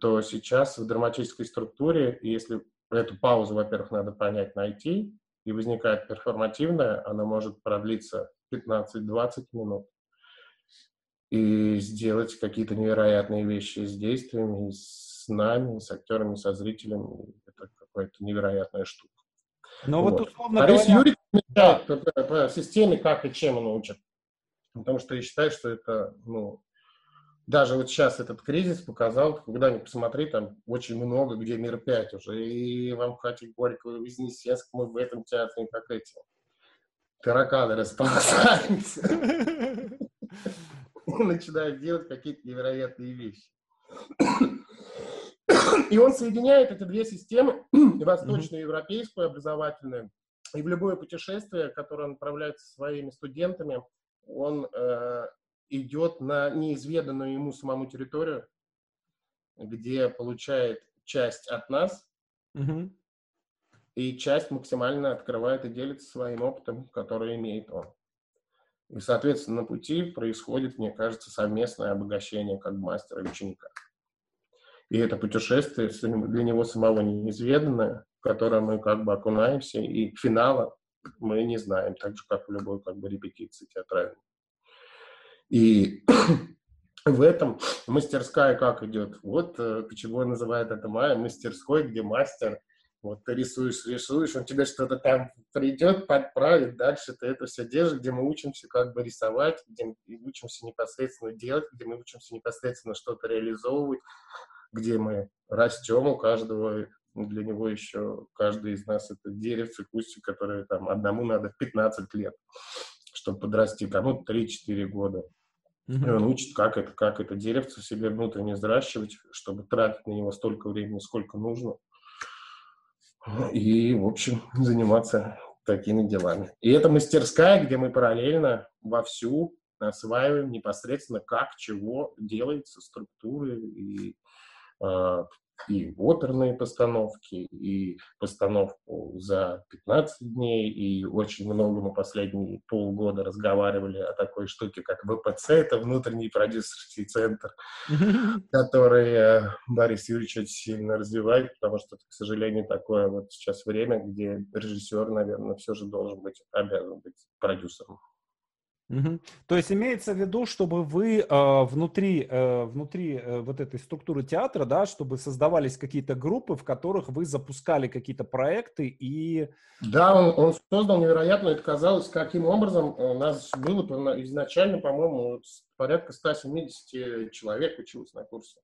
то сейчас в драматической структуре, если эту паузу, во-первых, надо понять, найти, и возникает перформативная, она может продлиться 15-20 минут и сделать какие-то невероятные вещи с действиями, с нами, с актерами, со зрителями. Это какая-то невероятная штука. Но вот, вот условно Борис говоря... Юрьевич да. по, системе, как и чем он учит. Потому что я считаю, что это, ну, даже вот сейчас этот кризис показал, когда ни посмотри, там очень много, где мир 5 уже, и вам Амхате Горького, и Вознесенск, мы в этом театре, как эти тараканы расползаются. начинает делать какие-то невероятные вещи. И он соединяет эти две системы, восточную и европейскую образовательную, и в любое путешествие, которое он отправляется со своими студентами, он э, идет на неизведанную ему самому территорию, где получает часть от нас, mm-hmm. и часть максимально открывает и делится своим опытом, который имеет он. И, соответственно, на пути происходит, мне кажется, совместное обогащение как мастера и ученика. И это путешествие для него самого неизведанное, в которое мы как бы окунаемся, и финала мы не знаем, так же, как в любой как бы репетиции театральной. И в этом мастерская как идет? Вот э, почему называют это Майя мастерской, где мастер вот ты рисуешь, рисуешь, он тебе что-то там придет, подправит, дальше ты это все держишь, где мы учимся как бы рисовать, где мы учимся непосредственно делать, где мы учимся непосредственно что-то реализовывать, где мы растем, у каждого, для него еще, каждый из нас это деревце, кустик, который там одному надо 15 лет, чтобы подрасти, кому 3-4 года. Mm-hmm. И он учит, как это, как это деревце себе внутренне взращивать, чтобы тратить на него столько времени, сколько нужно. И, в общем, заниматься такими делами. И это мастерская, где мы параллельно вовсю осваиваем непосредственно, как, чего делается, структуры и э, и оперные постановки, и постановку за 15 дней, и очень много мы последние полгода разговаривали о такой штуке, как ВПЦ, это внутренний продюсерский центр, который э, Борис Юрьевич очень сильно развивает, потому что, к сожалению, такое вот сейчас время, где режиссер, наверное, все же должен быть, обязан быть продюсером. Угу. То есть имеется в виду, чтобы вы э, внутри, э, внутри э, вот этой структуры театра, да, чтобы создавались какие-то группы, в которых вы запускали какие-то проекты и... Да, он, он создал невероятно, это казалось, каким образом у нас было изначально, по-моему, порядка 170 человек училось на курсе.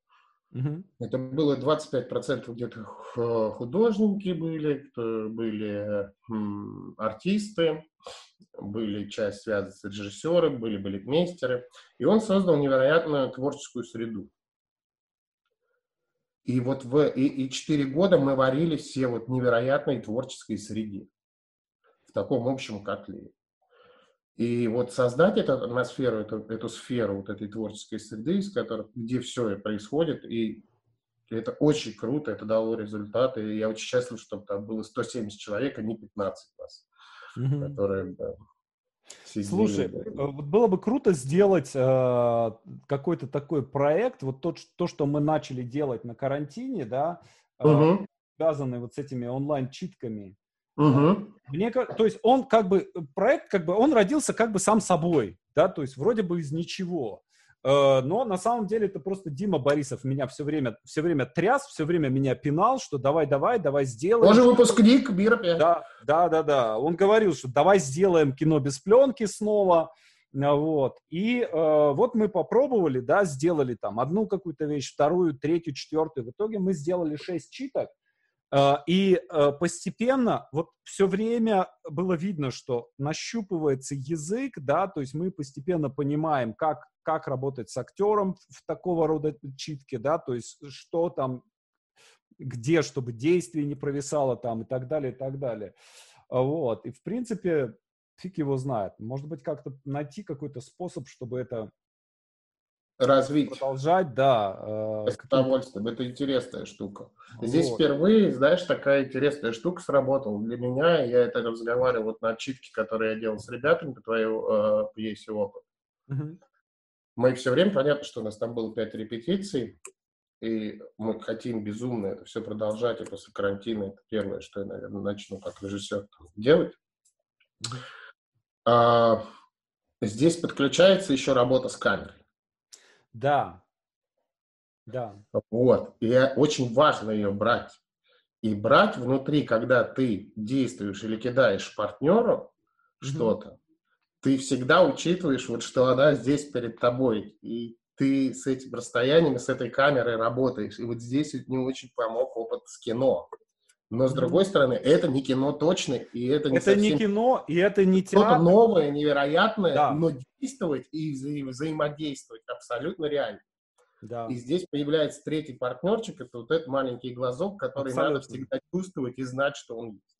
Угу. Это было 25% где-то художники были, были артисты, были часть связаны с режиссером, были балетмейстеры. И он создал невероятную творческую среду. И вот в и, и 4 года мы варили все вот невероятной творческой среде. В таком общем котле. И вот создать эту атмосферу, эту, эту сферу вот этой творческой среды, из которой, где все происходит, и это очень круто, это дало результаты. И я очень счастлив, чтобы там было 170 человек, а не 15 нас угу. которые да, сидели, Слушай. Э, вот было бы круто сделать э, какой-то такой проект, вот то, то, что мы начали делать на карантине, да, э, угу. связанный вот с этими онлайн-читками. Угу. Мне, то есть он как бы, проект как бы, он родился как бы сам собой, да, то есть вроде бы из ничего. Э, но на самом деле это просто Дима Борисов меня все время, все время тряс, все время меня пинал, что давай, давай, давай сделаем. Он же выпускник Мира Да, да, да, да. Он говорил, что давай сделаем кино без пленки снова. А, вот. И э, вот мы попробовали, да, сделали там одну какую-то вещь, вторую, третью, четвертую. В итоге мы сделали шесть читок. Э, и э, постепенно, вот все время было видно, что нащупывается язык, да, то есть мы постепенно понимаем, как как работать с актером в такого рода читке, да, то есть что там, где, чтобы действие не провисало там и так далее, и так далее. А вот, и в принципе, фиг его знает. Может быть, как-то найти какой-то способ, чтобы это развить. Продолжать, да. Э, С удовольствием. Это интересная штука. Здесь вот. впервые, знаешь, такая интересная штука сработала для меня. Я это разговаривал вот на отчитке, которые я делал с ребятами по твоей э, пьесе «Опыт». Угу мы все время, понятно, что у нас там было пять репетиций, и мы хотим безумно это все продолжать, и после карантина это первое, что я, наверное, начну как режиссер делать. А, здесь подключается еще работа с камерой. Да. Да. Вот. И очень важно ее брать. И брать внутри, когда ты действуешь или кидаешь партнеру mm-hmm. что-то, ты всегда учитываешь, вот, что она здесь перед тобой, и ты с этим расстоянием, с этой камерой работаешь. И вот здесь не очень помог опыт с кино. Но, с другой стороны, это не кино точно, и это не Это не кино, и это не театр. Что-то новое, невероятное, да. но действовать и вза- взаимодействовать абсолютно реально. Да. И здесь появляется третий партнерчик, это вот этот маленький глазок, который абсолютно. надо всегда чувствовать и знать, что он есть.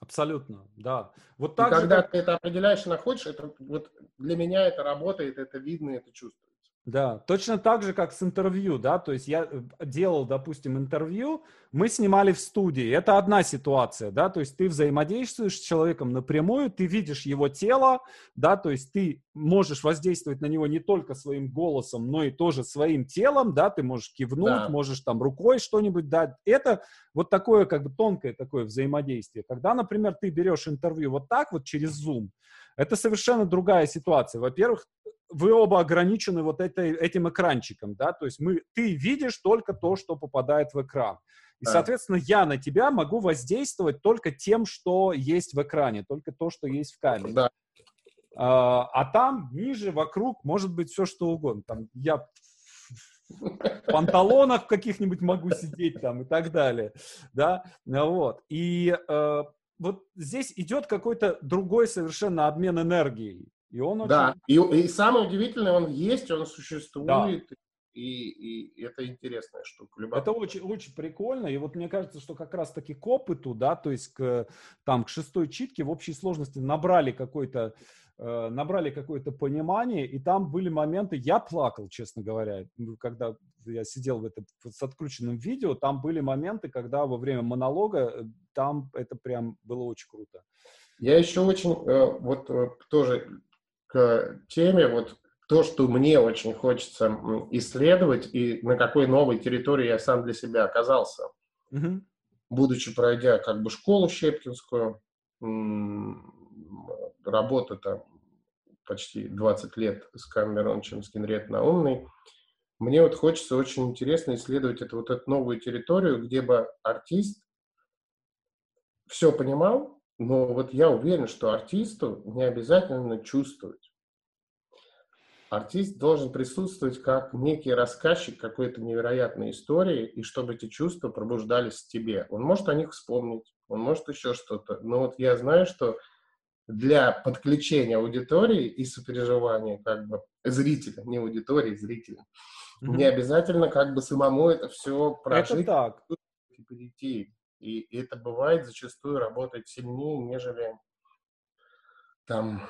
Абсолютно, да. Вот так и когда как... ты это определяешь и находишь, это вот для меня это работает, это видно, это чувствуется. Да, точно так же, как с интервью, да, то есть я э, делал, допустим, интервью, мы снимали в студии, это одна ситуация, да, то есть ты взаимодействуешь с человеком напрямую, ты видишь его тело, да, то есть ты можешь воздействовать на него не только своим голосом, но и тоже своим телом, да, ты можешь кивнуть, да. можешь там рукой что-нибудь дать, это вот такое как бы тонкое такое взаимодействие. Когда, например, ты берешь интервью вот так вот через Zoom, это совершенно другая ситуация. Во-первых, вы оба ограничены вот этой, этим экранчиком, да, то есть мы, ты видишь только то, что попадает в экран. И, соответственно, я на тебя могу воздействовать только тем, что есть в экране, только то, что есть в камере. Да. А, а там ниже, вокруг, может быть все, что угодно. Там я в панталонах каких-нибудь могу сидеть там и так далее, да, вот. И э, вот здесь идет какой-то другой совершенно обмен энергией. И он да, очень... и, и самое удивительное, он есть, он существует, да. и, и это интересная штука. Это очень, очень прикольно, и вот мне кажется, что как раз-таки к опыту, да, то есть к, там, к шестой читке в общей сложности набрали какой-то э, набрали какое-то понимание, и там были моменты, я плакал, честно говоря, когда я сидел в этом с открученным видео, там были моменты, когда во время монолога э, там это прям было очень круто. Я еще очень, э, вот тоже к теме, вот то, что мне очень хочется исследовать и на какой новой территории я сам для себя оказался, угу. будучи пройдя как бы школу щепкинскую, работа там почти 20 лет с Камерончем, с Генрет Наумной, мне вот хочется очень интересно исследовать эту вот эту новую территорию, где бы артист все понимал, но вот я уверен, что артисту не обязательно чувствовать. Артист должен присутствовать как некий рассказчик какой-то невероятной истории, и чтобы эти чувства пробуждались в тебе. Он может о них вспомнить, он может еще что-то. Но вот я знаю, что для подключения аудитории и сопереживания как бы зрителя, не аудитории, зрителя, mm-hmm. не обязательно как бы самому это все прожить. Это так. И перейти. И это бывает зачастую работает сильнее, нежели там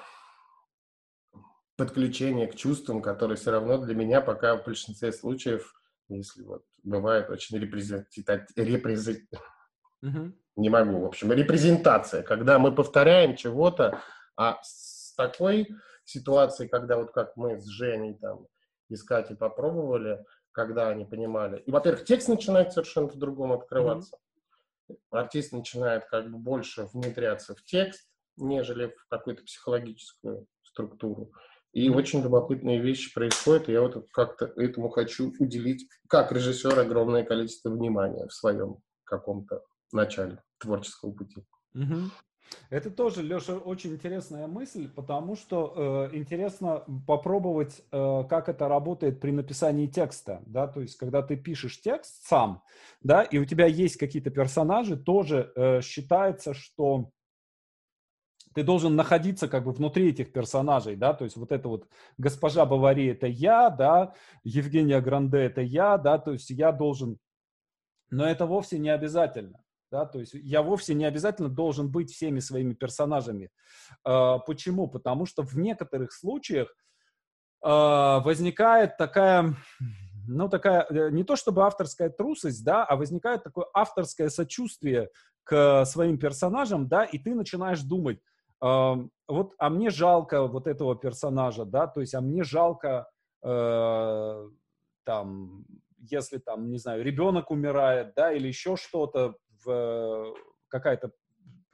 подключение к чувствам, которые все равно для меня пока в большинстве случаев, если вот бывает очень репрезентативно, угу. не могу, в общем, репрезентация, когда мы повторяем чего-то, а с такой ситуацией, когда вот как мы с Женей там искать и попробовали, когда они понимали, и, во-первых, текст начинает совершенно по-другому открываться, артист начинает как бы больше внедряться в текст, нежели в какую-то психологическую структуру. И очень любопытные вещи происходят, и я вот как-то этому хочу уделить, как режиссер, огромное количество внимания в своем каком-то начале творческого пути. Угу. Это тоже, Леша, очень интересная мысль, потому что э, интересно попробовать, э, как это работает при написании текста, да, то есть когда ты пишешь текст сам, да, и у тебя есть какие-то персонажи, тоже э, считается, что ты должен находиться как бы внутри этих персонажей, да, то есть вот это вот госпожа Бавари это я, да, Евгения Гранде это я, да, то есть я должен, но это вовсе не обязательно, да, то есть я вовсе не обязательно должен быть всеми своими персонажами. А, почему? Потому что в некоторых случаях а, возникает такая, ну, такая, э, не то чтобы авторская трусость, да, а возникает такое авторское сочувствие к своим персонажам, да, и ты начинаешь думать, э, вот, а мне жалко вот этого персонажа, да, то есть, а мне жалко, э, там, если там, не знаю, ребенок умирает, да, или еще что-то, в какая-то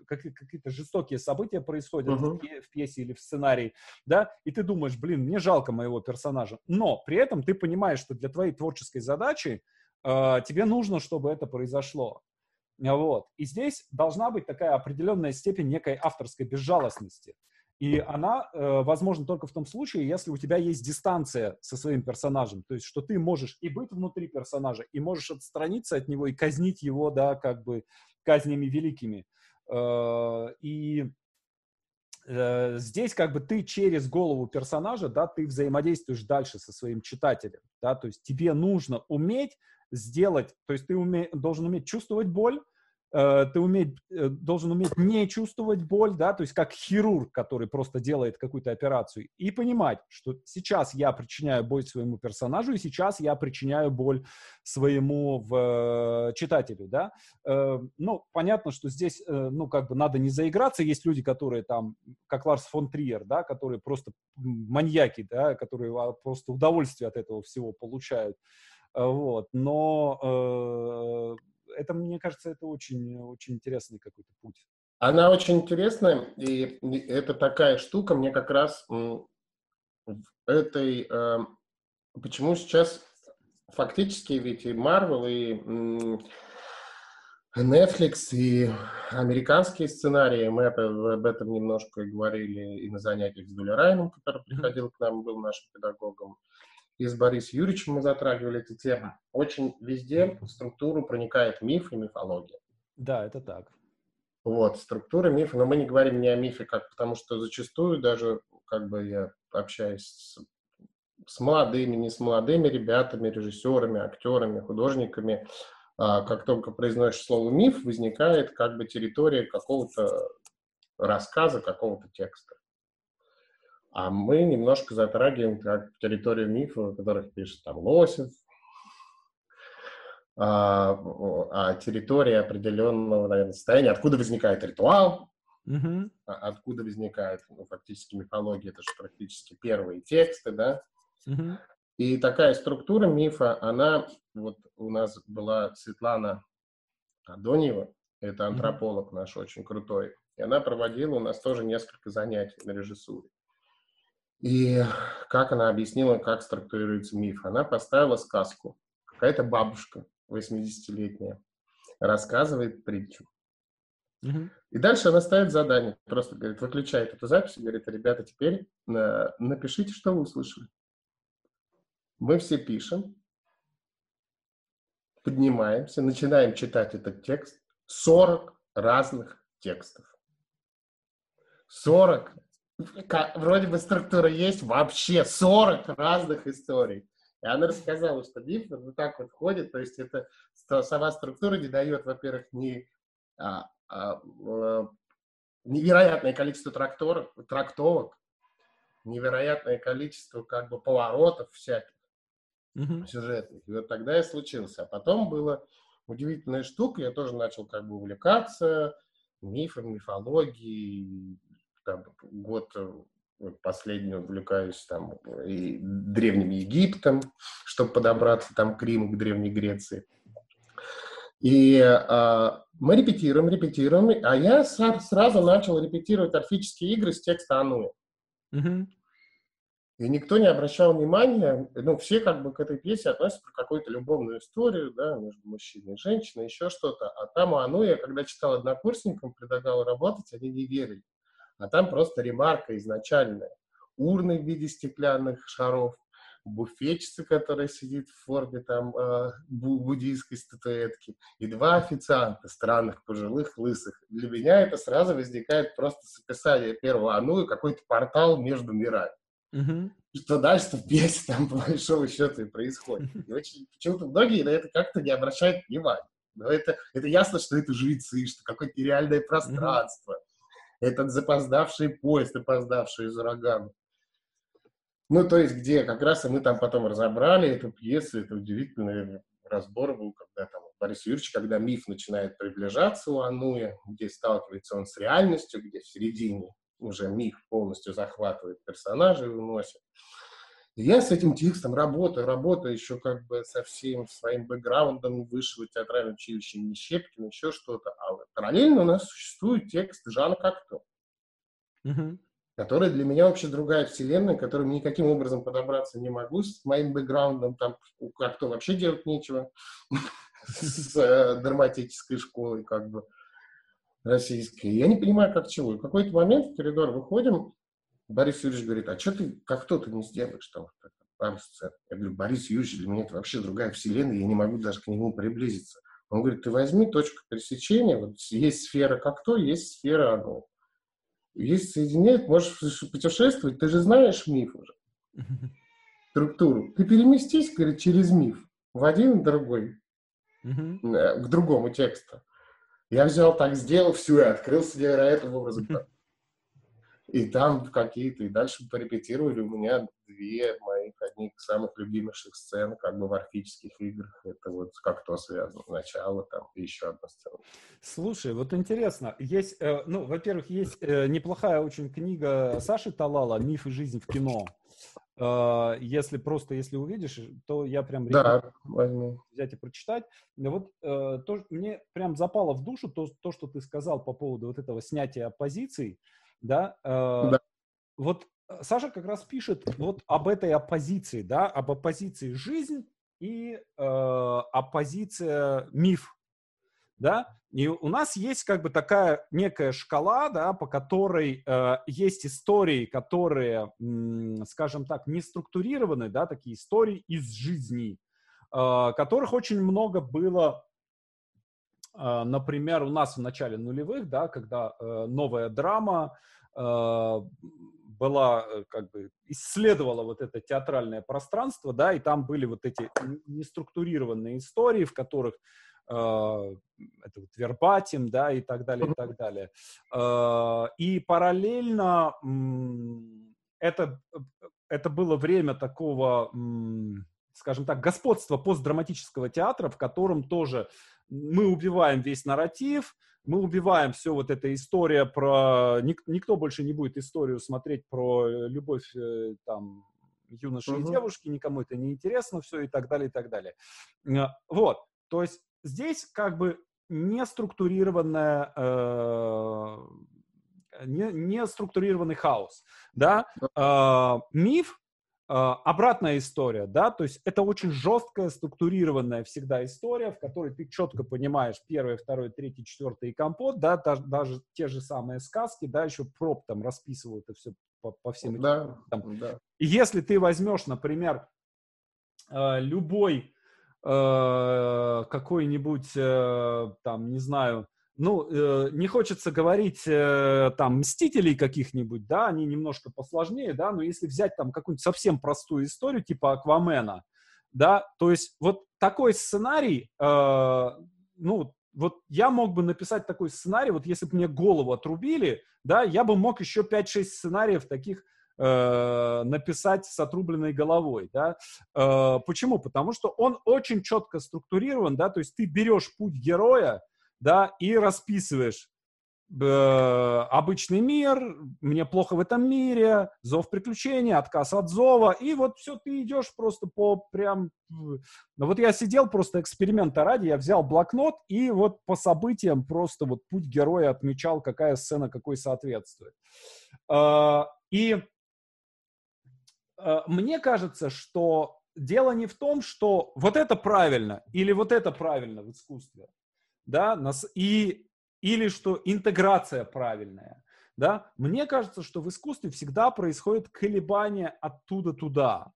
какие-то жестокие события происходят uh-huh. в, пьесе или в сценарии, да, и ты думаешь, блин, мне жалко моего персонажа, но при этом ты понимаешь, что для твоей творческой задачи э, тебе нужно, чтобы это произошло. Вот. И здесь должна быть такая определенная степень некой авторской безжалостности. И она э, возможна только в том случае, если у тебя есть дистанция со своим персонажем. То есть, что ты можешь и быть внутри персонажа, и можешь отстраниться от него и казнить его, да, как бы казнями великими. Э, и э, здесь как бы ты через голову персонажа, да, ты взаимодействуешь дальше со своим читателем, да, то есть тебе нужно уметь сделать, то есть ты уме, должен уметь чувствовать боль, ты уметь, э, должен уметь не чувствовать боль, да, то есть как хирург, который просто делает какую-то операцию, и понимать, что сейчас я причиняю боль своему персонажу, и сейчас я причиняю боль своему в, э, читателю, да. Ну, понятно, что здесь, ну, как бы надо не заиграться, есть люди, которые там, как Ларс фон Триер, да, которые просто маньяки, да, которые просто удовольствие от этого всего получают, вот, но это, мне кажется, это очень, очень интересный какой-то путь. Она очень интересная, и это такая штука, мне как раз в этой... Э, почему сейчас фактически ведь и Marvel, и Netflix, и американские сценарии, мы об этом немножко говорили и на занятиях с Дуля Райном, который приходил к нам, был нашим педагогом, и с Борисом Юрьевичем мы затрагивали эти темы. Очень везде в структуру проникает миф и мифология. Да, это так. Вот, структура мифа, но мы не говорим не о мифе, как, потому что зачастую даже, как бы я общаюсь с, с молодыми, не с молодыми ребятами, режиссерами, актерами, художниками, а, как только произносишь слово миф, возникает как бы территория какого-то рассказа, какого-то текста. А мы немножко затрагиваем как территорию мифа, о которых пишет там Лосев, а, а территория определенного, наверное, состояния, откуда возникает ритуал, mm-hmm. откуда возникает ну, фактически мифология, это же практически первые тексты, да. Mm-hmm. И такая структура мифа, она, вот у нас была Светлана Адоньева, это антрополог наш очень крутой, и она проводила у нас тоже несколько занятий на режиссуре. И как она объяснила, как структурируется миф? Она поставила сказку. Какая-то бабушка 80-летняя рассказывает притчу. Угу. И дальше она ставит задание. Просто говорит, выключает эту запись и говорит, ребята, теперь на, напишите, что вы услышали. Мы все пишем, поднимаемся, начинаем читать этот текст. 40 разных текстов. 40 вроде бы структура есть, вообще 40 разных историй. И она рассказала, что миф вот так вот ходит, то есть это сама структура не дает, во-первых, не, а, а, а, невероятное количество трактор, трактовок, невероятное количество как бы поворотов всяких mm-hmm. сюжетных. И вот тогда и случился. А потом была удивительная штука, я тоже начал как бы увлекаться мифом, мифологией, там, год э, последний увлекаюсь там и Древним Египтом, чтобы подобраться там к Риму, к Древней Греции. И а, мы репетируем, репетируем, а я сразу начал репетировать орфические игры с текста Ануи. Mm-hmm. И никто не обращал внимания, ну, все как бы к этой пьесе относятся про какую-то любовную историю, да, между мужчиной и женщиной, еще что-то. А там Ануя, когда читал однокурсникам, предлагал работать, они не верили а там просто ремарка изначальная. Урны в виде стеклянных шаров, буфетчица, которая сидит в форме там э, буддийской статуэтки, и два официанта, странных, пожилых, лысых. Для меня это сразу возникает просто с описания первого Ану и какой-то портал между мирами. Mm-hmm. Что дальше в пьесе там, по большому счету, и происходит. И очень, почему-то многие на это как-то не обращают внимания. Но это, это ясно, что это жрецы, что какое-то нереальное пространство. Mm-hmm этот запоздавший поезд, опоздавший из урагана. Ну, то есть, где как раз и мы там потом разобрали эту пьесу, это удивительный разбор был, когда там Борис Юрьевич, когда миф начинает приближаться у Ануя, где сталкивается он с реальностью, где в середине уже миф полностью захватывает персонажа и выносит я с этим текстом работаю, работаю еще как бы со всем своим бэкграундом высшего театрального училища имени Щепкина, еще что-то. А параллельно у нас существует текст Жана Кокто, угу. который для меня вообще другая вселенная, к которой никаким образом подобраться не могу с моим бэкграундом. Там у Кокто вообще делать нечего с э, драматической школой как бы российской. Я не понимаю, как чего. И в какой-то момент в коридор выходим, Борис Юрьевич говорит, а что ты, как кто-то не сделаешь там пару сцен? Я говорю, Борис Юрьевич, для меня это вообще другая вселенная, я не могу даже к нему приблизиться. Он говорит, ты возьми точку пересечения, вот есть сфера как то, есть сфера оно. Есть соединяет, можешь путешествовать, ты же знаешь миф уже, структуру. Ты переместись, говорит, через миф в один и другой, э, к другому тексту. Я взял так, сделал, все, и открылся невероятным образом. И там какие-то, и дальше порепетировали. У меня две моих одних самых любимейших сцен, как бы в орфических играх. Это вот как то связано. Начало там и еще одна сцена. Слушай, вот интересно. Есть, э, ну, во-первых, есть э, неплохая очень книга Саши Талала «Миф и жизнь в кино». Э, если просто, если увидишь, то я прям да, возьму. взять и прочитать. Вот э, то, мне прям запало в душу то, то, что ты сказал по поводу вот этого снятия позиций да, э, да. вот Саша как раз пишет вот об этой оппозиции, да, об оппозиции жизнь и э, оппозиция миф, да, и у нас есть как бы такая некая шкала, да, по которой э, есть истории, которые, м, скажем так, не структурированы, да, такие истории из жизни, э, которых очень много было э, например, у нас в начале нулевых, да, когда э, новая драма э, была, э, как бы, исследовала вот это театральное пространство, да, и там были вот эти неструктурированные истории, в которых э, это вот вербатим, да, и так далее, и так далее. Э, и параллельно это, это было время такого, скажем так, господства постдраматического театра, в котором тоже мы убиваем весь нарратив, мы убиваем все вот эта история про... Ник, никто больше не будет историю смотреть про э, любовь э, там юноши uh-huh. и девушки, никому это не интересно, все и так далее, и так далее. Э, вот, то есть здесь как бы не структурированная э, не, структурированный хаос, да, э, миф обратная история, да, то есть это очень жесткая, структурированная всегда история, в которой ты четко понимаешь первый, второй, третий, четвертый и компот, да, даже, даже те же самые сказки, да, еще проб там расписывают это все по, по всем да, там. да. И если ты возьмешь, например, а, любой а, какой-нибудь, там, не знаю, ну, э, не хочется говорить э, там мстителей каких-нибудь, да, они немножко посложнее, да, но если взять там какую-нибудь совсем простую историю типа Аквамена, да, то есть вот такой сценарий, э, ну, вот я мог бы написать такой сценарий, вот если бы мне голову отрубили, да, я бы мог еще 5-6 сценариев таких э, написать с отрубленной головой, да. Э, почему? Потому что он очень четко структурирован, да, то есть ты берешь путь героя, да, и расписываешь э, обычный мир, мне плохо в этом мире, зов приключения, отказ от зова, и вот все, ты идешь просто по прям... Ну вот я сидел просто эксперимента ради, я взял блокнот и вот по событиям просто вот путь героя отмечал, какая сцена какой соответствует. Э, и э, мне кажется, что дело не в том, что вот это правильно или вот это правильно в искусстве да, нас, и, или что интеграция правильная, да, мне кажется, что в искусстве всегда происходит колебание оттуда туда.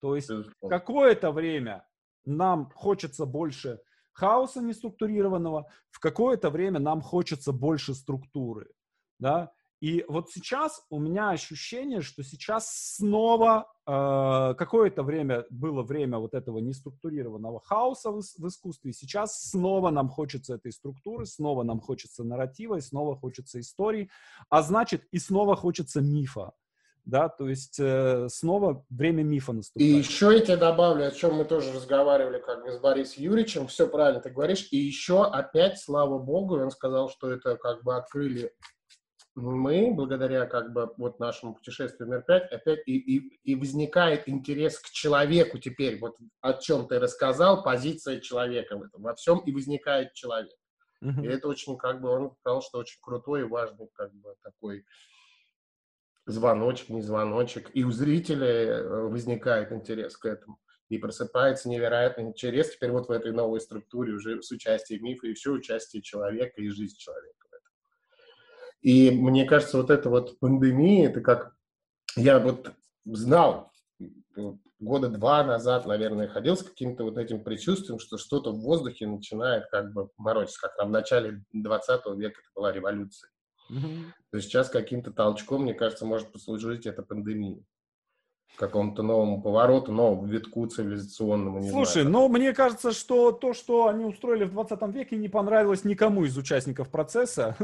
То есть какое-то время нам хочется больше хаоса неструктурированного, в какое-то время нам хочется больше структуры, да, и вот сейчас у меня ощущение, что сейчас снова э, какое-то время было время вот этого неструктурированного хаоса в, в искусстве, сейчас снова нам хочется этой структуры, снова нам хочется нарратива, и снова хочется истории, а значит и снова хочется мифа. Да, то есть э, снова время мифа наступает. И еще я тебе добавлю, о чем мы тоже разговаривали как бы с Борисом Юрьевичем, все правильно ты говоришь, и еще опять, слава богу, он сказал, что это как бы открыли мы, благодаря как бы вот нашему путешествию в мир 5, опять и, и, и возникает интерес к человеку теперь. Вот о чем ты рассказал, позиция человека в этом. Во всем и возникает человек. Uh-huh. И это очень, как бы, он сказал, что очень крутой и важный, как бы, такой звоночек, не звоночек. И у зрителя э, возникает интерес к этому. И просыпается невероятный интерес теперь вот в этой новой структуре уже с участием мифа и все участие человека и жизнь человека. И мне кажется, вот эта вот пандемия, это как... Я вот знал года два назад, наверное, ходил с каким-то вот этим предчувствием, что что-то в воздухе начинает как бы морочиться, как там в начале 20 века это была революция. Mm-hmm. То есть сейчас каким-то толчком, мне кажется, может послужить эта пандемия какому-то новому повороту, новому витку цивилизационному. Слушай, знаю. ну мне кажется, что то, что они устроили в 20 веке, не понравилось никому из участников процесса.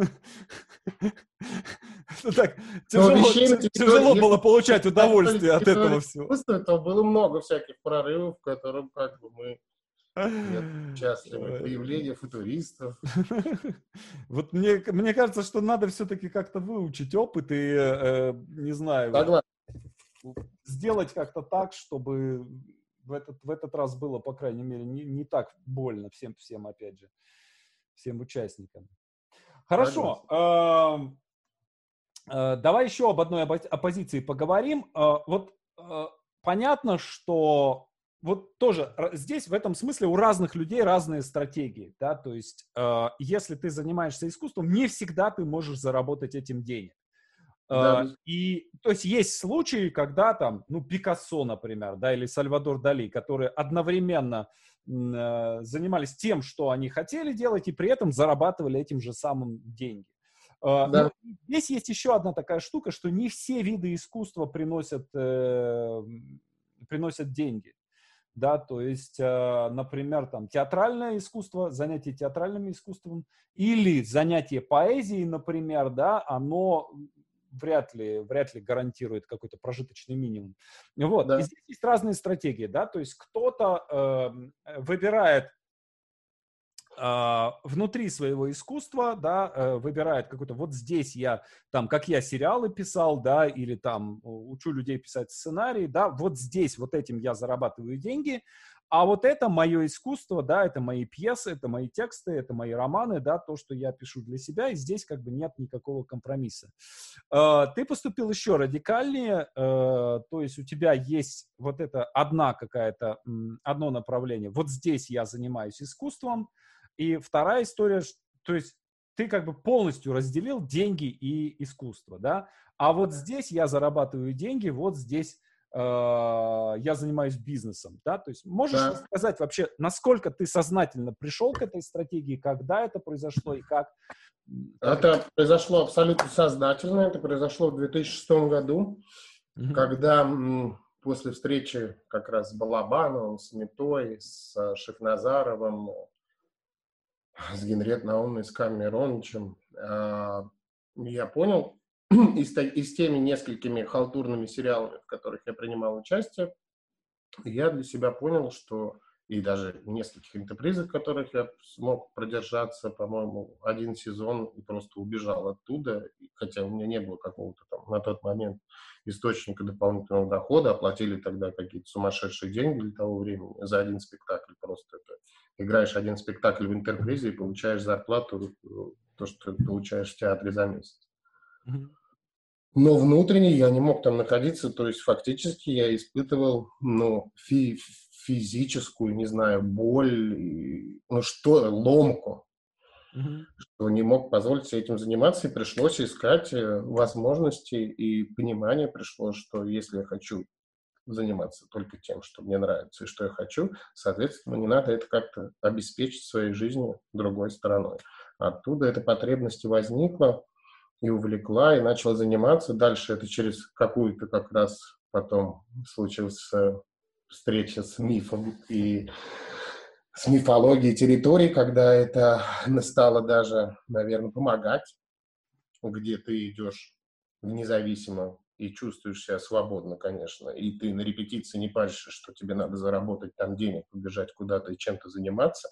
Так, тяжело было получать удовольствие от этого всего. Это было много всяких прорывов, в которых как бы мы участвовали. Появление футуристов. Вот мне, мне кажется, что надо все-таки как-то выучить опыт и, э, не знаю, Согласен сделать как-то так, чтобы в этот, в этот раз было, по крайней мере, не, не так больно всем, всем, опять же, всем участникам. Хорошо. Э, э, давай еще об одной оппозиции поговорим. Э, вот э, понятно, что вот тоже здесь в этом смысле у разных людей разные стратегии, да, то есть э, если ты занимаешься искусством, не всегда ты можешь заработать этим денег. Да. Uh, и, то есть, есть случаи, когда там, ну, Пикассо, например, да, или Сальвадор Дали, которые одновременно uh, занимались тем, что они хотели делать, и при этом зарабатывали этим же самым деньги. Uh, да. Но здесь есть еще одна такая штука, что не все виды искусства приносят, э, приносят деньги да, то есть, э, например, там театральное искусство, занятие театральным искусством или занятие поэзией, например, да, оно вряд ли, вряд ли гарантирует какой-то прожиточный минимум. Вот. Да. И здесь есть разные стратегии, да, то есть кто-то э, выбирает а, внутри своего искусства, да, э, выбирает какой-то, вот здесь я, там, как я сериалы писал, да, или там учу людей писать сценарии, да, вот здесь, вот этим я зарабатываю деньги, а вот это мое искусство, да, это мои пьесы, это мои тексты, это мои романы, да, то, что я пишу для себя, и здесь как бы нет никакого компромисса. А, ты поступил еще радикальнее, э, то есть у тебя есть вот это одна какая-то, одно направление, вот здесь я занимаюсь искусством, и вторая история, то есть ты как бы полностью разделил деньги и искусство, да, а вот здесь я зарабатываю деньги, вот здесь э, я занимаюсь бизнесом, да, то есть можешь да. сказать вообще, насколько ты сознательно пришел к этой стратегии, когда это произошло и как? Это произошло абсолютно сознательно, это произошло в 2006 году, mm когда после встречи как раз с Балабановым, с Метой, с Шефназаровым, с Генрет Наумной, с Камеронычем, а, я понял из, из теми несколькими халтурными сериалами, в которых я принимал участие, я для себя понял, что и даже нескольких интерпризах, в которых я смог продержаться, по-моему, один сезон и просто убежал оттуда, хотя у меня не было какого-то там на тот момент источника дополнительного дохода, оплатили тогда какие-то сумасшедшие деньги для того времени за один спектакль, просто это играешь один спектакль в интерпризе и получаешь зарплату, то, что получаешь в театре за месяц. Но внутренне я не мог там находиться, то есть фактически я испытывал, ну, фи физическую, не знаю, боль, ну что, ломку, mm-hmm. что не мог позволить себе этим заниматься, и пришлось искать э, возможности и понимание пришло, что если я хочу заниматься только тем, что мне нравится и что я хочу, соответственно, не надо это как-то обеспечить своей жизнью другой стороной. Оттуда эта потребность возникла и увлекла, и начала заниматься. Дальше это через какую-то как раз потом случилась встреча с мифом и с мифологией территории, когда это стало даже, наверное, помогать, где ты идешь независимо и чувствуешь себя свободно, конечно, и ты на репетиции не пальшешь, что тебе надо заработать там денег, побежать куда-то и чем-то заниматься,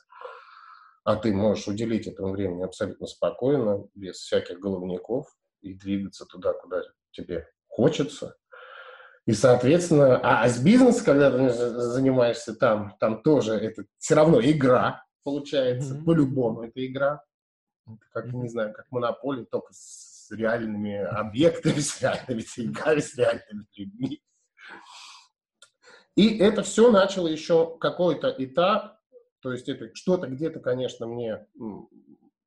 а ты можешь уделить этому времени абсолютно спокойно, без всяких головников, и двигаться туда, куда тебе хочется. И, соответственно, а, а с бизнесом, когда ты занимаешься там, там тоже это все равно игра получается, mm-hmm. по-любому это игра. Это как, mm-hmm. не знаю, как монополия, только с с реальными объектами, с реальными деньгами, с реальными людьми. И это все начало еще какой-то этап, то есть это что-то где-то, конечно, мне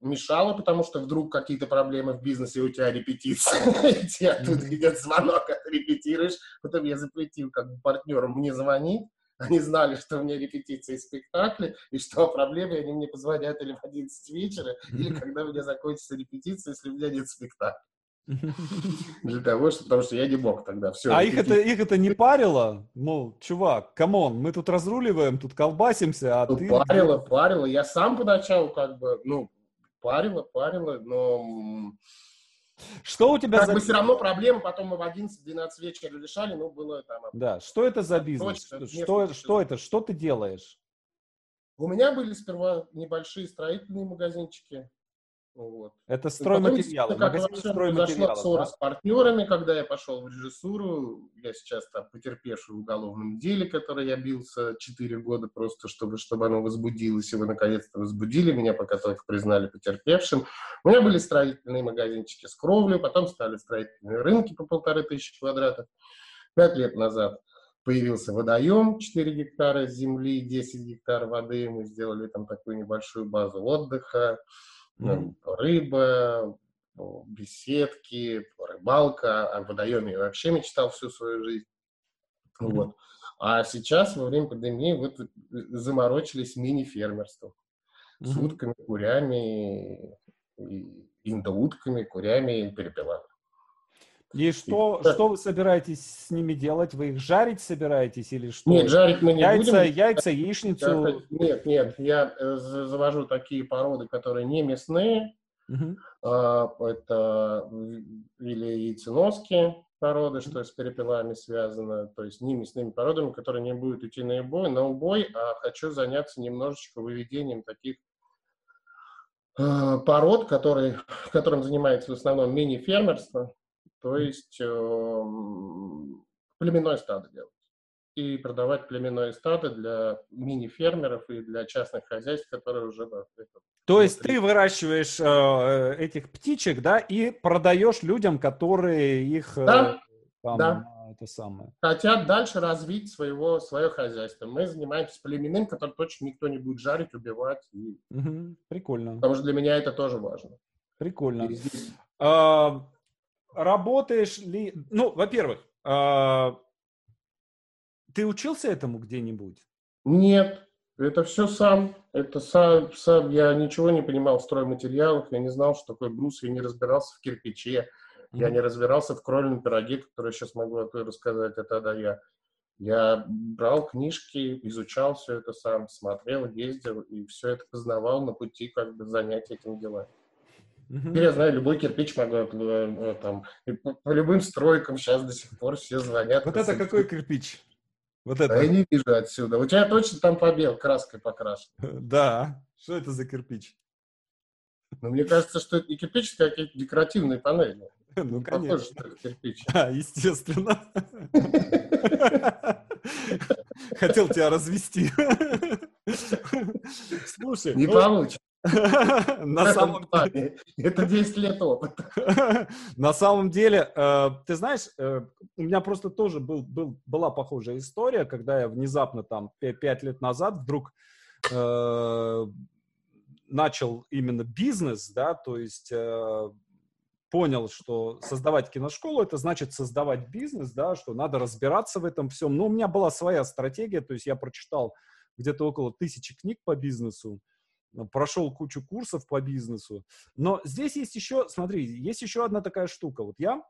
мешало, потому что вдруг какие-то проблемы в бизнесе, у тебя репетиция, тебе тут идет звонок, а ты репетируешь, потом я запретил как бы партнерам мне звонить, они знали, что у меня репетиции спектакля, и что о проблеме они мне позвонят или в 11 вечера, или когда у меня закончится репетиция, если у меня нет спектакля. Для того, что, потому что я не мог тогда. Все, а их это, их это не парило? Ну, чувак, come on, мы тут разруливаем, тут колбасимся, а ну, ты... Парило, парило. Я сам поначалу как бы, ну, парило, парило, но что у тебя как за... бы все равно проблема, потом мы в 11-12 вечера решали, но было там... Да, что это за бизнес? Точно, что, что это? Что ты делаешь? У меня были сперва небольшие строительные магазинчики. Вот. Это стройматериалы, Потом, магазин стройматериалов. ссора да? с партнерами, когда я пошел в режиссуру. Я сейчас там потерпевший в уголовном деле, которое я бился 4 года просто, чтобы, чтобы оно возбудилось. И вы наконец-то возбудили меня, пока только признали потерпевшим. У меня были строительные магазинчики с кровлей, потом стали строительные рынки по полторы тысячи квадратов. Пять лет назад появился водоем, 4 гектара земли, 10 гектаров воды. Мы сделали там такую небольшую базу отдыха mm-hmm. рыба, беседки, рыбалка, о водоеме я вообще мечтал всю свою жизнь. Mm-hmm. Вот. А сейчас, во время пандемии, вот заморочились мини-фермерством. Mm-hmm. С утками, курями, индоутками, курями и перепелами. И что, и, что вы собираетесь с ними делать? Вы их жарить собираетесь или что? Нет, жарить мы не яйца, будем. Яйца, яичницу? Нет, нет, я э, завожу такие породы, которые не мясные. Угу. Это или яйценоски породы, что с перепелами связано, то есть не мясными породами, которые не будут идти на убой, на убой, а хочу заняться немножечко выведением таких э, пород, которые, которым занимается в основном мини-фермерство, то есть э, племенное стадо делать. И продавать племенное стадо для мини-фермеров и для частных хозяйств, которые уже... То есть ты выращиваешь э, этих птичек, да, и продаешь людям, которые их... Э, да, там, да. Это самое. Хотят дальше развить своего, свое хозяйство. Мы занимаемся племенным, который точно никто не будет жарить, убивать. И... Угу, прикольно. Потому что для меня это тоже важно. Прикольно. Здесь... А, работаешь ли... Ну, во-первых, э, ты учился этому где-нибудь? Нет, это все сам. Это сам, сам. Я ничего не понимал в стройматериалах, я не знал, что такое брус, я не разбирался в кирпиче, mm-hmm. я не разбирался в крольном пироге, который сейчас могу рассказать, это да я. Я брал книжки, изучал все это сам, смотрел, ездил и все это познавал на пути как бы занять этим делами. Угу. Я знаю, любой кирпич могу э, там, по, любым стройкам сейчас до сих пор все звонят. Вот это какой кирпич? Вот это. А я не вижу отсюда. У тебя точно там побел, краской покрашен. Да. Что это за кирпич? Ну, мне кажется, что это не кирпич, это какие-то декоративные панели. Ну, конечно. Похоже, что это кирпич. А, естественно. Хотел тебя развести. Слушай. Не ну, получится. На самом деле... Это 10 лет опыта. На самом деле, э, ты знаешь, э, у меня просто тоже был, был, была похожая история, когда я внезапно там 5 лет назад вдруг э, начал именно бизнес, да, то есть понял, что создавать киношколу это значит создавать бизнес, да, что надо разбираться в этом всем. Но у меня была своя стратегия, то есть я прочитал где-то около тысячи книг по бизнесу, прошел кучу курсов по бизнесу. Но здесь есть еще, смотри, есть еще одна такая штука. Вот я,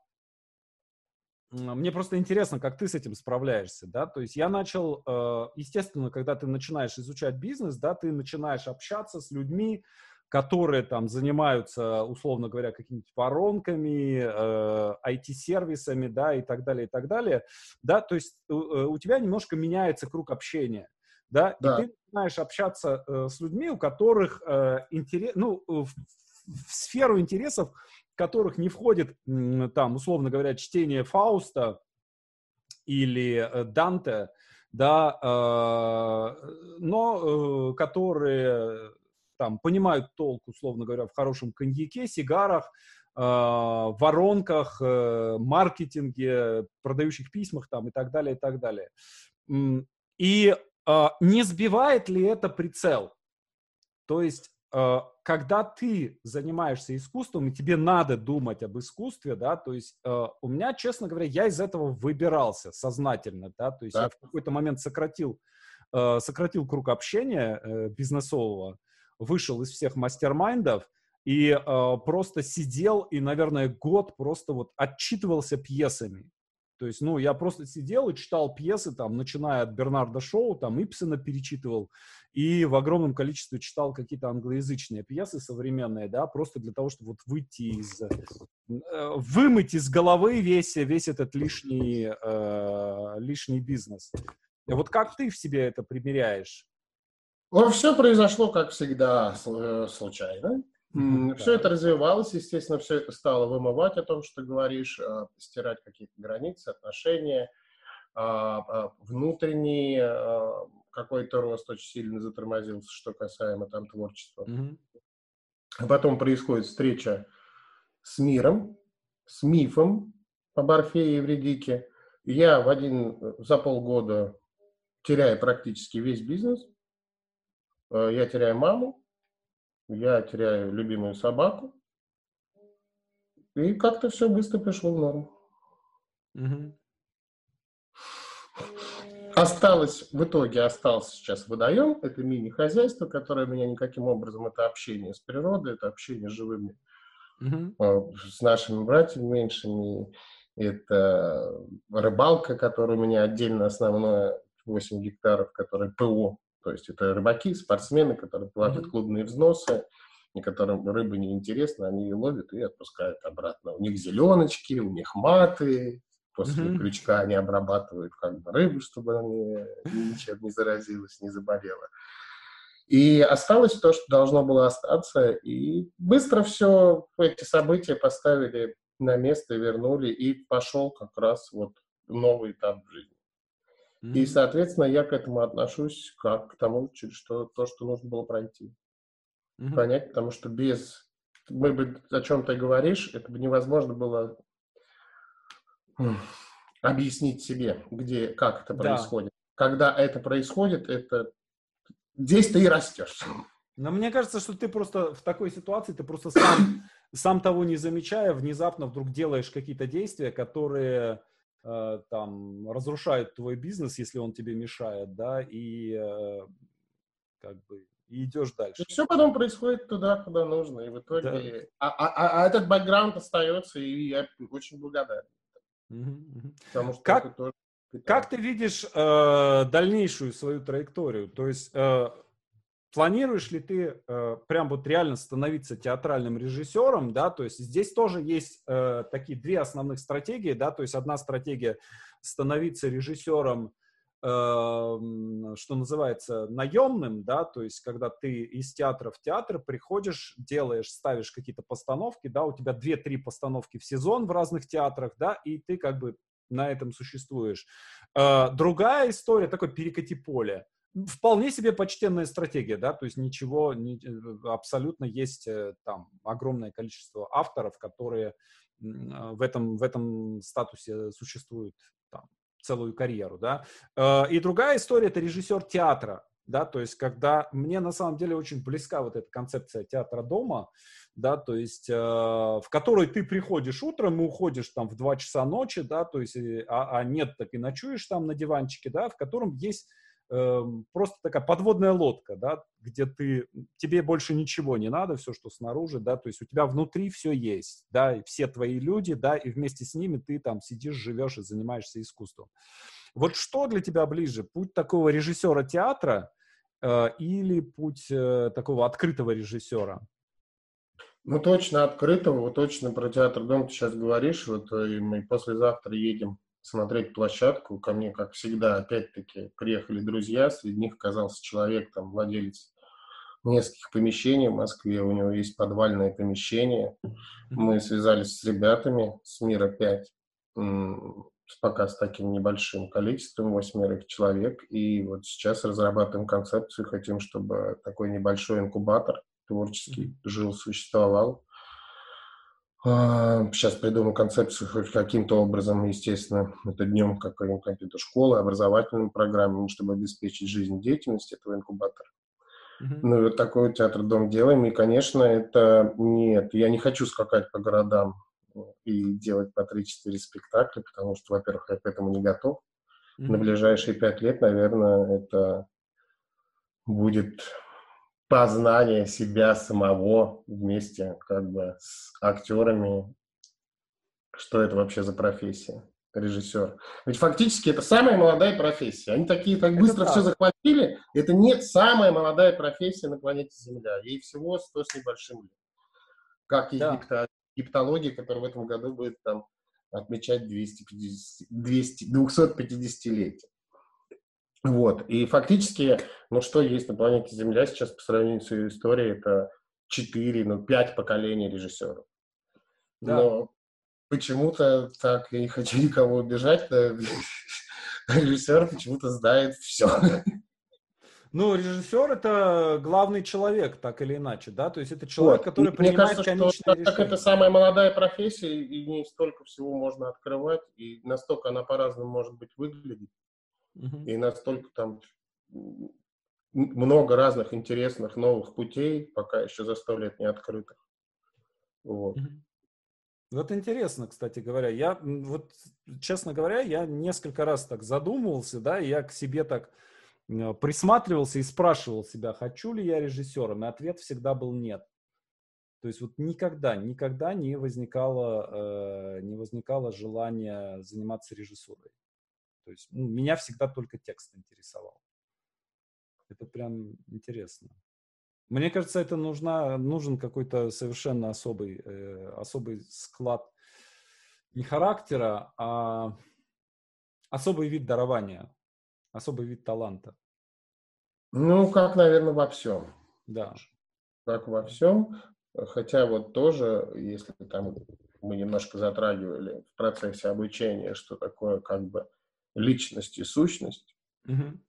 мне просто интересно, как ты с этим справляешься, да, то есть я начал, э, естественно, когда ты начинаешь изучать бизнес, да, ты начинаешь общаться с людьми, которые там занимаются, условно говоря, какими-то воронками, э, IT-сервисами, да, и так далее, и так далее, да, то есть у, э, у тебя немножко меняется круг общения да, да. и ты начинаешь общаться э, с людьми, у которых э, интерес, ну, в, в сферу интересов, которых не входит, там, условно говоря, чтение Фауста или э, Данте, да, э, но э, которые там понимают толк, условно говоря, в хорошем коньяке, сигарах, э, воронках, э, маркетинге, продающих письмах там и так далее, и так далее. И не сбивает ли это прицел? То есть, а, когда ты занимаешься искусством, и тебе надо думать об искусстве, да, то есть а, у меня, честно говоря, я из этого выбирался сознательно, да, то есть да. я в какой-то момент сократил, сократил круг общения э, бизнесового, вышел из всех мастер-майндов, и просто сидел и, наверное, год просто вот отчитывался пьесами. То есть, ну, я просто сидел и читал пьесы, там, начиная от Бернарда Шоу, там, Ипсена перечитывал, и в огромном количестве читал какие-то англоязычные пьесы современные, да, просто для того, чтобы вот выйти из... Э, вымыть из головы весь, весь этот лишний, э, лишний бизнес. Вот как ты в себе это примеряешь? Ну, все произошло, как всегда, э. Все это развивалось, естественно, все это стало вымывать о том, что говоришь, а, стирать какие-то границы, отношения, а, а, внутренний какой-то рост очень сильно затормозился, что касаемо там творчества. Mm-hmm. Потом происходит встреча с миром, с мифом об Орфее и Евредике. Я в один, за полгода теряю практически весь бизнес. Я теряю маму, я теряю любимую собаку. И как-то все быстро пришло в норму. Угу. Осталось, в итоге остался сейчас водоем, это мини-хозяйство, которое у меня никаким образом, это общение с природой, это общение с живыми, угу. с нашими братьями меньшими, это рыбалка, которая у меня отдельно основное, 8 гектаров, которая ПО, то есть это рыбаки, спортсмены, которые платят mm-hmm. клубные взносы, и которым рыба не интересна, они ее ловят и отпускают обратно. У них зеленочки, у них маты, после mm-hmm. крючка они обрабатывают как бы рыбу, чтобы она ничем не заразилась, не заболела. И осталось то, что должно было остаться, и быстро все эти события поставили на место, вернули, и пошел как раз вот новый этап в жизни. Mm-hmm. И, соответственно, я к этому отношусь как к тому, через что, то, что нужно было пройти. Mm-hmm. Понять, потому что без... Мы бы о чем ты говоришь, это бы невозможно было объяснить себе, где, как это да. происходит. Когда это происходит, это здесь ты и растешь. Но мне кажется, что ты просто в такой ситуации, ты просто сам, сам того не замечая, внезапно вдруг делаешь какие-то действия, которые Э, там разрушает твой бизнес, если он тебе мешает, да, и э, как бы и идешь дальше. И все потом происходит туда, куда нужно, и в итоге... Да. А, а, а, а этот бэкграунд остается, и я очень благодарен. Угу, Потому что как, тоже как ты видишь э, дальнейшую свою траекторию? То есть э, Планируешь ли ты э, прям вот реально становиться театральным режиссером, да, то есть здесь тоже есть э, такие две основных стратегии, да, то есть одна стратегия становиться режиссером, э, что называется, наемным, да, то есть когда ты из театра в театр приходишь, делаешь, ставишь какие-то постановки, да, у тебя две-три постановки в сезон в разных театрах, да, и ты как бы на этом существуешь. Э, другая история, такой перекати поле, вполне себе почтенная стратегия, да, то есть ничего, не, э, абсолютно есть э, там огромное количество авторов, которые а, в этом, в этом статусе существуют там, целую карьеру, да. Э, и другая история — это режиссер театра, да, то есть когда мне на самом деле очень близка вот эта концепция театра дома, да, то есть э, в которой ты приходишь утром и уходишь там в 2 часа ночи, да, то есть, а, а нет, так и ночуешь там на диванчике, да, в котором есть Эм, просто такая подводная лодка, да, где ты, тебе больше ничего не надо, все, что снаружи, да, то есть у тебя внутри все есть, да, и все твои люди, да, и вместе с ними ты там сидишь, живешь и занимаешься искусством. Вот что для тебя ближе, путь такого режиссера театра э, или путь э, такого открытого режиссера? Ну, точно открытого, вот точно про театр дом ты сейчас говоришь, вот э, и мы послезавтра едем смотреть площадку. Ко мне, как всегда, опять-таки, приехали друзья. Среди них оказался человек, там, владелец нескольких помещений в Москве. У него есть подвальное помещение. Мы связались с ребятами с Мира 5, пока с таким небольшим количеством, восьмерых человек. И вот сейчас разрабатываем концепцию. Хотим, чтобы такой небольшой инкубатор творческий жил, существовал. Сейчас а, придумаю концепцию хоть каким-то образом, естественно, это днем какой-нибудь школы, образовательной программой, чтобы обеспечить жизнь деятельности этого инкубатора. Mm-hmm. Ну, вот такой театр дом делаем. И, конечно, это нет, я не хочу скакать по городам и делать по 3-4 спектакля, потому что, во-первых, я к этому не готов. Mm-hmm. На ближайшие пять лет, наверное, это будет познание себя самого вместе как бы с актерами. Что это вообще за профессия? режиссер. Ведь фактически это самая молодая профессия. Они такие так быстро это все захватили. Это нет самая молодая профессия на планете Земля. Ей всего 100 с небольшим лет. Как и да. египтология, которая в этом году будет там отмечать 250, 200, 250-летие. Вот. И фактически, ну что есть на планете Земля сейчас по сравнению с ее историей, это четыре, ну, пять поколений режиссеров. Да. Но почему-то так, я не хочу никого убежать, но режиссер почему-то знает все. Ну, режиссер это главный человек, так или иначе, да? То есть это человек, вот. который Мне принимает кажется, что, решение. Так это самая молодая профессия, и не столько всего можно открывать, и настолько она по-разному может быть выглядеть, угу. и настолько там много разных интересных новых путей, пока еще за сто лет не открытых. Вот. Угу. Вот интересно, кстати говоря. Я, вот, честно говоря, я несколько раз так задумывался, да, и я к себе так Э, присматривался и спрашивал себя, хочу ли я режиссером, и ответ всегда был нет. То есть вот никогда, никогда не возникало, э, не возникало желания заниматься режиссурой. То есть ну, меня всегда только текст интересовал. Это прям интересно. Мне кажется, это нужна, нужен какой-то совершенно особый, э, особый склад не характера, а особый вид дарования особый вид таланта. Ну, как, наверное, во всем. Да. Как во всем. Хотя вот тоже, если там мы немножко затрагивали в процессе обучения, что такое как бы личность и сущность, угу.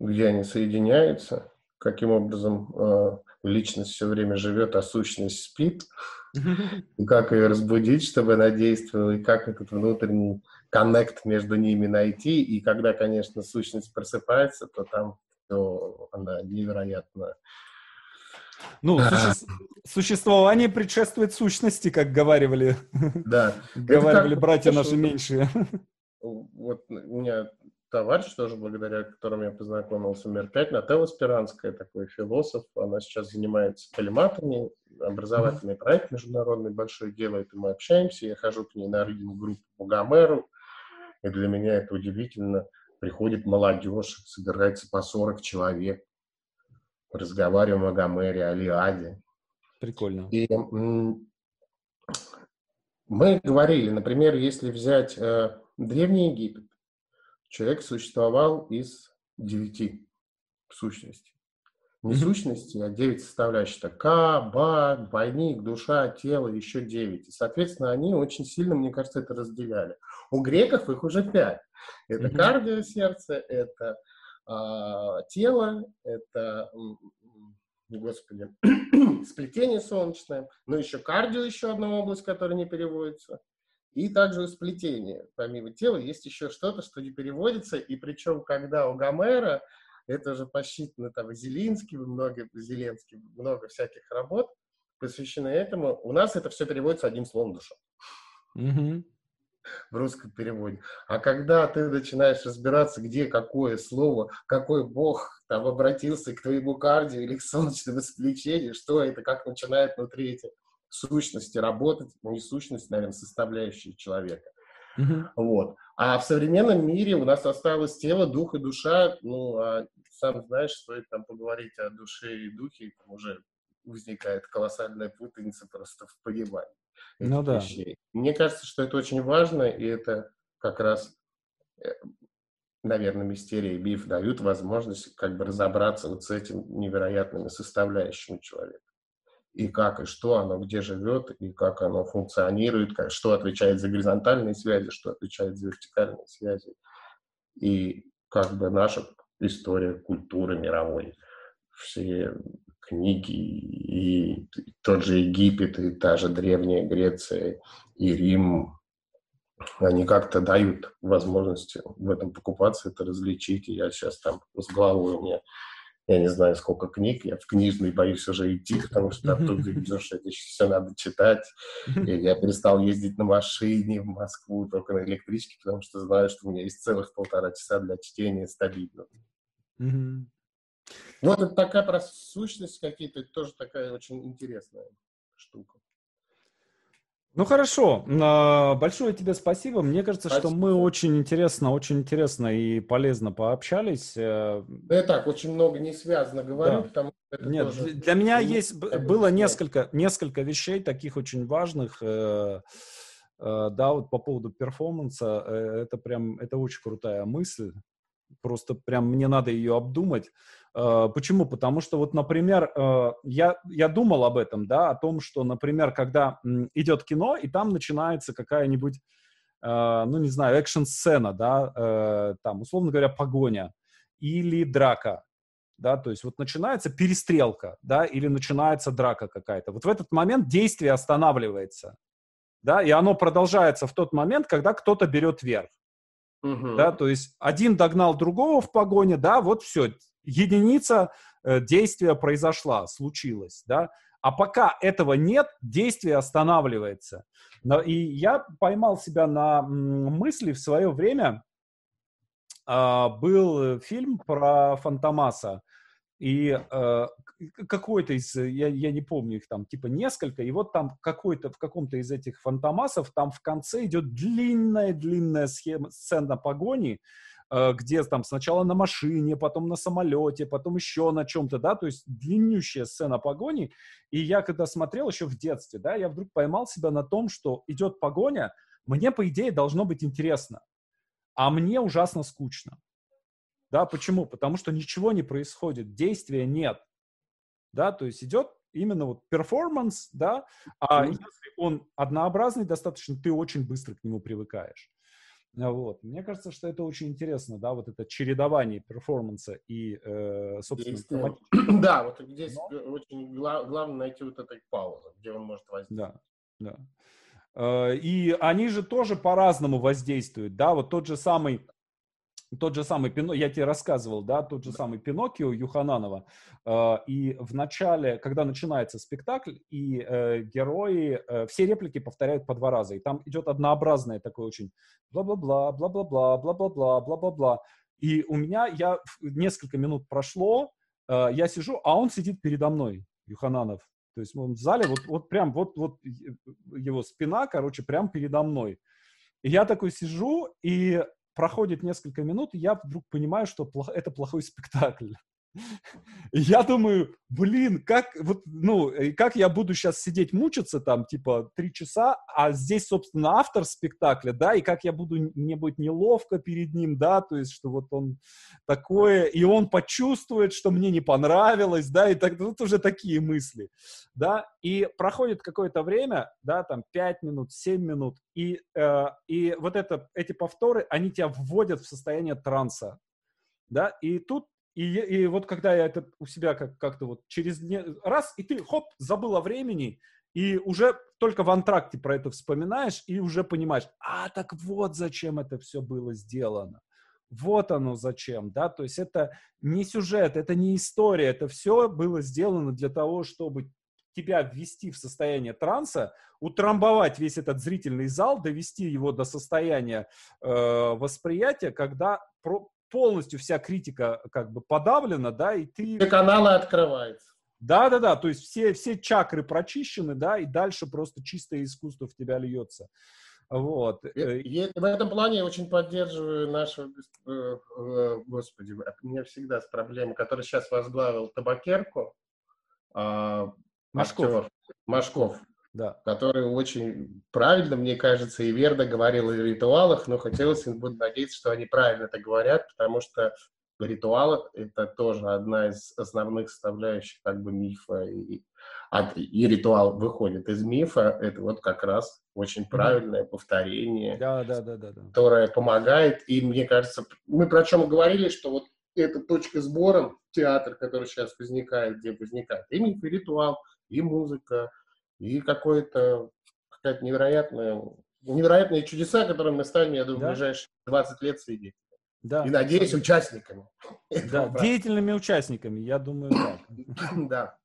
где они соединяются, каким образом э, личность все время живет, а сущность спит, и как ее разбудить, чтобы она действовала, и как этот внутренний коннект между ними найти. И когда, конечно, сущность просыпается, то там то она невероятно ну, суще... существование предшествует сущности, как говаривали, да. говаривали братья наши меньшие. Вот у меня товарищ тоже, благодаря которому я познакомился, 5, Нателла Спиранская, такой философ. Она сейчас занимается полиматами, образовательный проект международный большой делает, и мы общаемся. Я хожу к ней на группу по Гомеру, и для меня это удивительно. Приходит молодежь, собирается по 40 человек, разговариваем о Гомере, о Лиаде. Прикольно. И мы говорили, например, если взять э, Древний Египет, человек существовал из девяти сущностей. Не сущности, а девять составляющих. Это К, Ба, двойник, душа, тело, еще девять. И, соответственно, они очень сильно, мне кажется, это разделяли. У греков их уже пять. Это mm-hmm. кардио сердце, это а, тело, это, господи, сплетение солнечное, ну еще кардио, еще одна область, которая не переводится. И также сплетение. Помимо тела есть еще что-то, что не переводится. И причем, когда у Гомера, это уже посчитано там Зелинский, много, Зеленский, много всяких работ, посвящены этому. У нас это все переводится одним словом душа. Mm-hmm. В русском переводе. А когда ты начинаешь разбираться, где какое слово, какой бог там обратился к твоему кардио или к солнечному сплечению, что это, как начинает внутри этих сущности работать, не сущность, наверное, составляющая человека. Uh-huh. Вот. А в современном мире у нас осталось тело, дух и душа. Ну, а сам знаешь, стоит там поговорить о душе и духе, там уже возникает колоссальная путаница просто в понимании ну, да. вещей. Мне кажется, что это очень важно, и это как раз, э, наверное, мистерия и миф дают возможность как бы разобраться вот с этими невероятными составляющими человека и как, и что оно, где живет, и как оно функционирует, как, что отвечает за горизонтальные связи, что отвечает за вертикальные связи. И как бы наша история культуры мировой, все книги, и тот же Египет, и та же Древняя Греция, и Рим, они как-то дают возможности в этом покупаться, это различить. И я сейчас там с головой у меня я не знаю, сколько книг, я в книжный боюсь уже идти, потому что оттуда идешь, это все надо читать. И я перестал ездить на машине в Москву, только на электричке, потому что знаю, что у меня есть целых полтора часа для чтения стабильно. Вот это такая про сущность какие-то, тоже такая очень интересная штука. Ну хорошо, а, большое тебе спасибо. Мне кажется, спасибо. что мы очень интересно, очень интересно и полезно пообщались. Э. Да я так очень много не связано говорю, да. потому что это Нет, тоже... для меня есть было несколько несколько вещей таких очень важных. Э, э, да, вот по поводу перформанса, это прям это очень крутая мысль. просто прям мне надо ее обдумать. Э, почему? Потому что вот, например, э, я, я думал об этом, да, о том, что, например, когда идет кино, и там начинается какая-нибудь, э, ну, не знаю, экшн-сцена, да, там, условно говоря, погоня или драка, да, то есть вот начинается перестрелка, да, или начинается драка какая-то. Вот в этот момент действие останавливается, да, и оно продолжается в тот момент, когда кто-то берет верх. Угу. Да, то есть один догнал другого в погоне, да, вот все, единица э, действия произошла, случилась, да. А пока этого нет, действие останавливается. И я поймал себя на мысли в свое время, э, был фильм про Фантомаса, и э, какой-то из, я, я не помню их там, типа несколько, и вот там какой-то, в каком-то из этих фантомасов, там в конце идет длинная-длинная схема, сцена погони, где там сначала на машине, потом на самолете, потом еще на чем-то, да, то есть длиннющая сцена погони, и я когда смотрел еще в детстве, да, я вдруг поймал себя на том, что идет погоня, мне, по идее, должно быть интересно, а мне ужасно скучно. Да, почему? Потому что ничего не происходит, действия нет. Да, то есть идет именно вот перформанс, да, а mm-hmm. если он однообразный достаточно, ты очень быстро к нему привыкаешь. Вот. Мне кажется, что это очень интересно, да, вот это чередование перформанса и, э, собственно, Да, вот здесь Но... очень гла- главное найти вот эту паузу, где он может воздействовать. Да, да. Э, и они же тоже по-разному воздействуют, да, вот тот же самый тот же самый Пино, я тебе рассказывал, да, тот же самый Пиноккио Юхананова. Э, и в начале, когда начинается спектакль, и э, герои э, все реплики повторяют по два раза, и там идет однообразное такое очень бла-бла-бла, бла-бла-бла, бла-бла-бла, бла-бла-бла. И у меня, я несколько минут прошло, я сижу, а он сидит передо мной, Юхананов. То есть он в зале, вот, вот прям, вот, вот его спина, короче, прям передо мной. И я такой сижу, и проходит несколько минут, и я вдруг понимаю, что это плохой спектакль. Я думаю, блин, как вот, ну, как я буду сейчас сидеть мучиться там, типа, три часа, а здесь, собственно, автор спектакля, да, и как я буду, мне будет неловко перед ним, да, то есть, что вот он такое, и он почувствует, что мне не понравилось, да, и так, вот уже такие мысли, да, и проходит какое-то время, да, там, пять минут, семь минут, и, э, и вот это, эти повторы, они тебя вводят в состояние транса, да, и тут и, и вот когда я это у себя как- как-то вот через не... раз, и ты, хоп, забыл о времени, и уже только в антракте про это вспоминаешь, и уже понимаешь, а, так вот зачем это все было сделано. Вот оно зачем, да, то есть это не сюжет, это не история, это все было сделано для того, чтобы тебя ввести в состояние транса, утрамбовать весь этот зрительный зал, довести его до состояния э, восприятия, когда про, полностью вся критика как бы подавлена, да, и ты... Все каналы открываются. Да, да, да, то есть все, все чакры прочищены, да, и дальше просто чистое искусство в тебя льется. Вот. И, в этом плане я очень поддерживаю нашего, э, э, господи, у меня всегда с проблемой, который сейчас возглавил табакерку, а, Машков. Актер, Машков да. который очень правильно, мне кажется, и верно говорил о ритуалах, но хотелось, буду надеяться, что они правильно это говорят, потому что ритуал — это тоже одна из основных составляющих как бы мифа, и, и ритуал выходит из мифа, это вот как раз очень правильное повторение, да, да, да, да, да. которое помогает, и мне кажется, мы про чем говорили, что вот эта точка сбора, театр, который сейчас возникает, где возникает и миф, и ритуал, и музыка, и какое-то какая-то невероятная, невероятные чудеса, которые мы станем, я думаю, да? в ближайшие 20 лет свидетелями. Да. И, надеюсь, участниками. Да, деятельными участниками, я думаю, да. Да.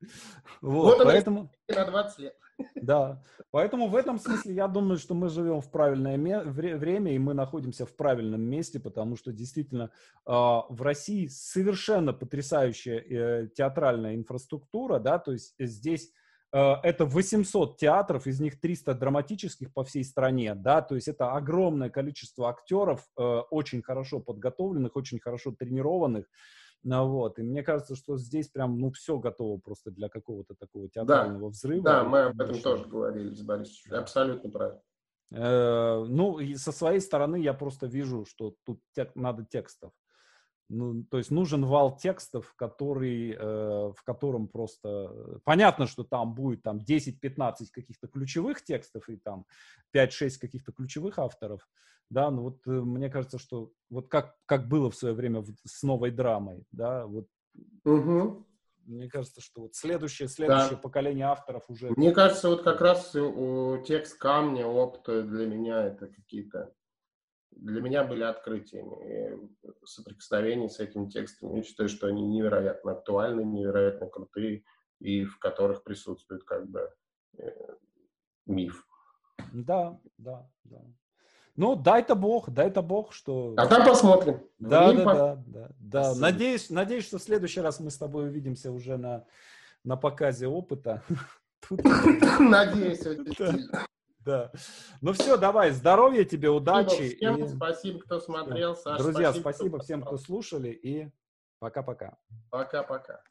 Вот, вот поэтому... на 20 лет. Да, поэтому в этом смысле я думаю, что мы живем в правильное время, и мы находимся в правильном месте, потому что действительно э, в России совершенно потрясающая э, театральная инфраструктура, да, то есть здесь это 800 театров, из них 300 драматических по всей стране, да, то есть это огромное количество актеров, э, очень хорошо подготовленных, очень хорошо тренированных, ну, вот, и мне кажется, что здесь прям, ну, все готово просто для какого-то такого театрального да. взрыва. Да, мы об этом тоже говорили с Борисовичем, абсолютно правильно. Э, ну, и со своей стороны я просто вижу, что тут тек, надо текстов. Ну, то есть нужен вал текстов, который, э, в котором просто... Э, понятно, что там будет там 10-15 каких-то ключевых текстов и там 5-6 каких-то ключевых авторов, да, но вот э, мне кажется, что вот как, как было в свое время в, с новой драмой, да, вот угу. мне кажется, что вот следующее, следующее да. поколение авторов уже... Мне кажется, вот как раз у, текст камня, опыта для меня это какие-то для меня были открытиями соприкосновений с этим текстом. Я считаю, что они невероятно актуальны, невероятно крутые, и в которых присутствует как бы э, миф. Да, да, да. Ну, дай-то бог, дай-то бог, что... А там посмотрим. Да, да, да, да, да. Надеюсь, надеюсь, что в следующий раз мы с тобой увидимся уже на, на показе опыта. Надеюсь, очень сильно. Да. Ну все, давай, здоровья тебе, удачи. Всем и... спасибо, кто смотрел. Саша, Друзья, спасибо, спасибо всем, кто слушали, и пока-пока. Пока-пока.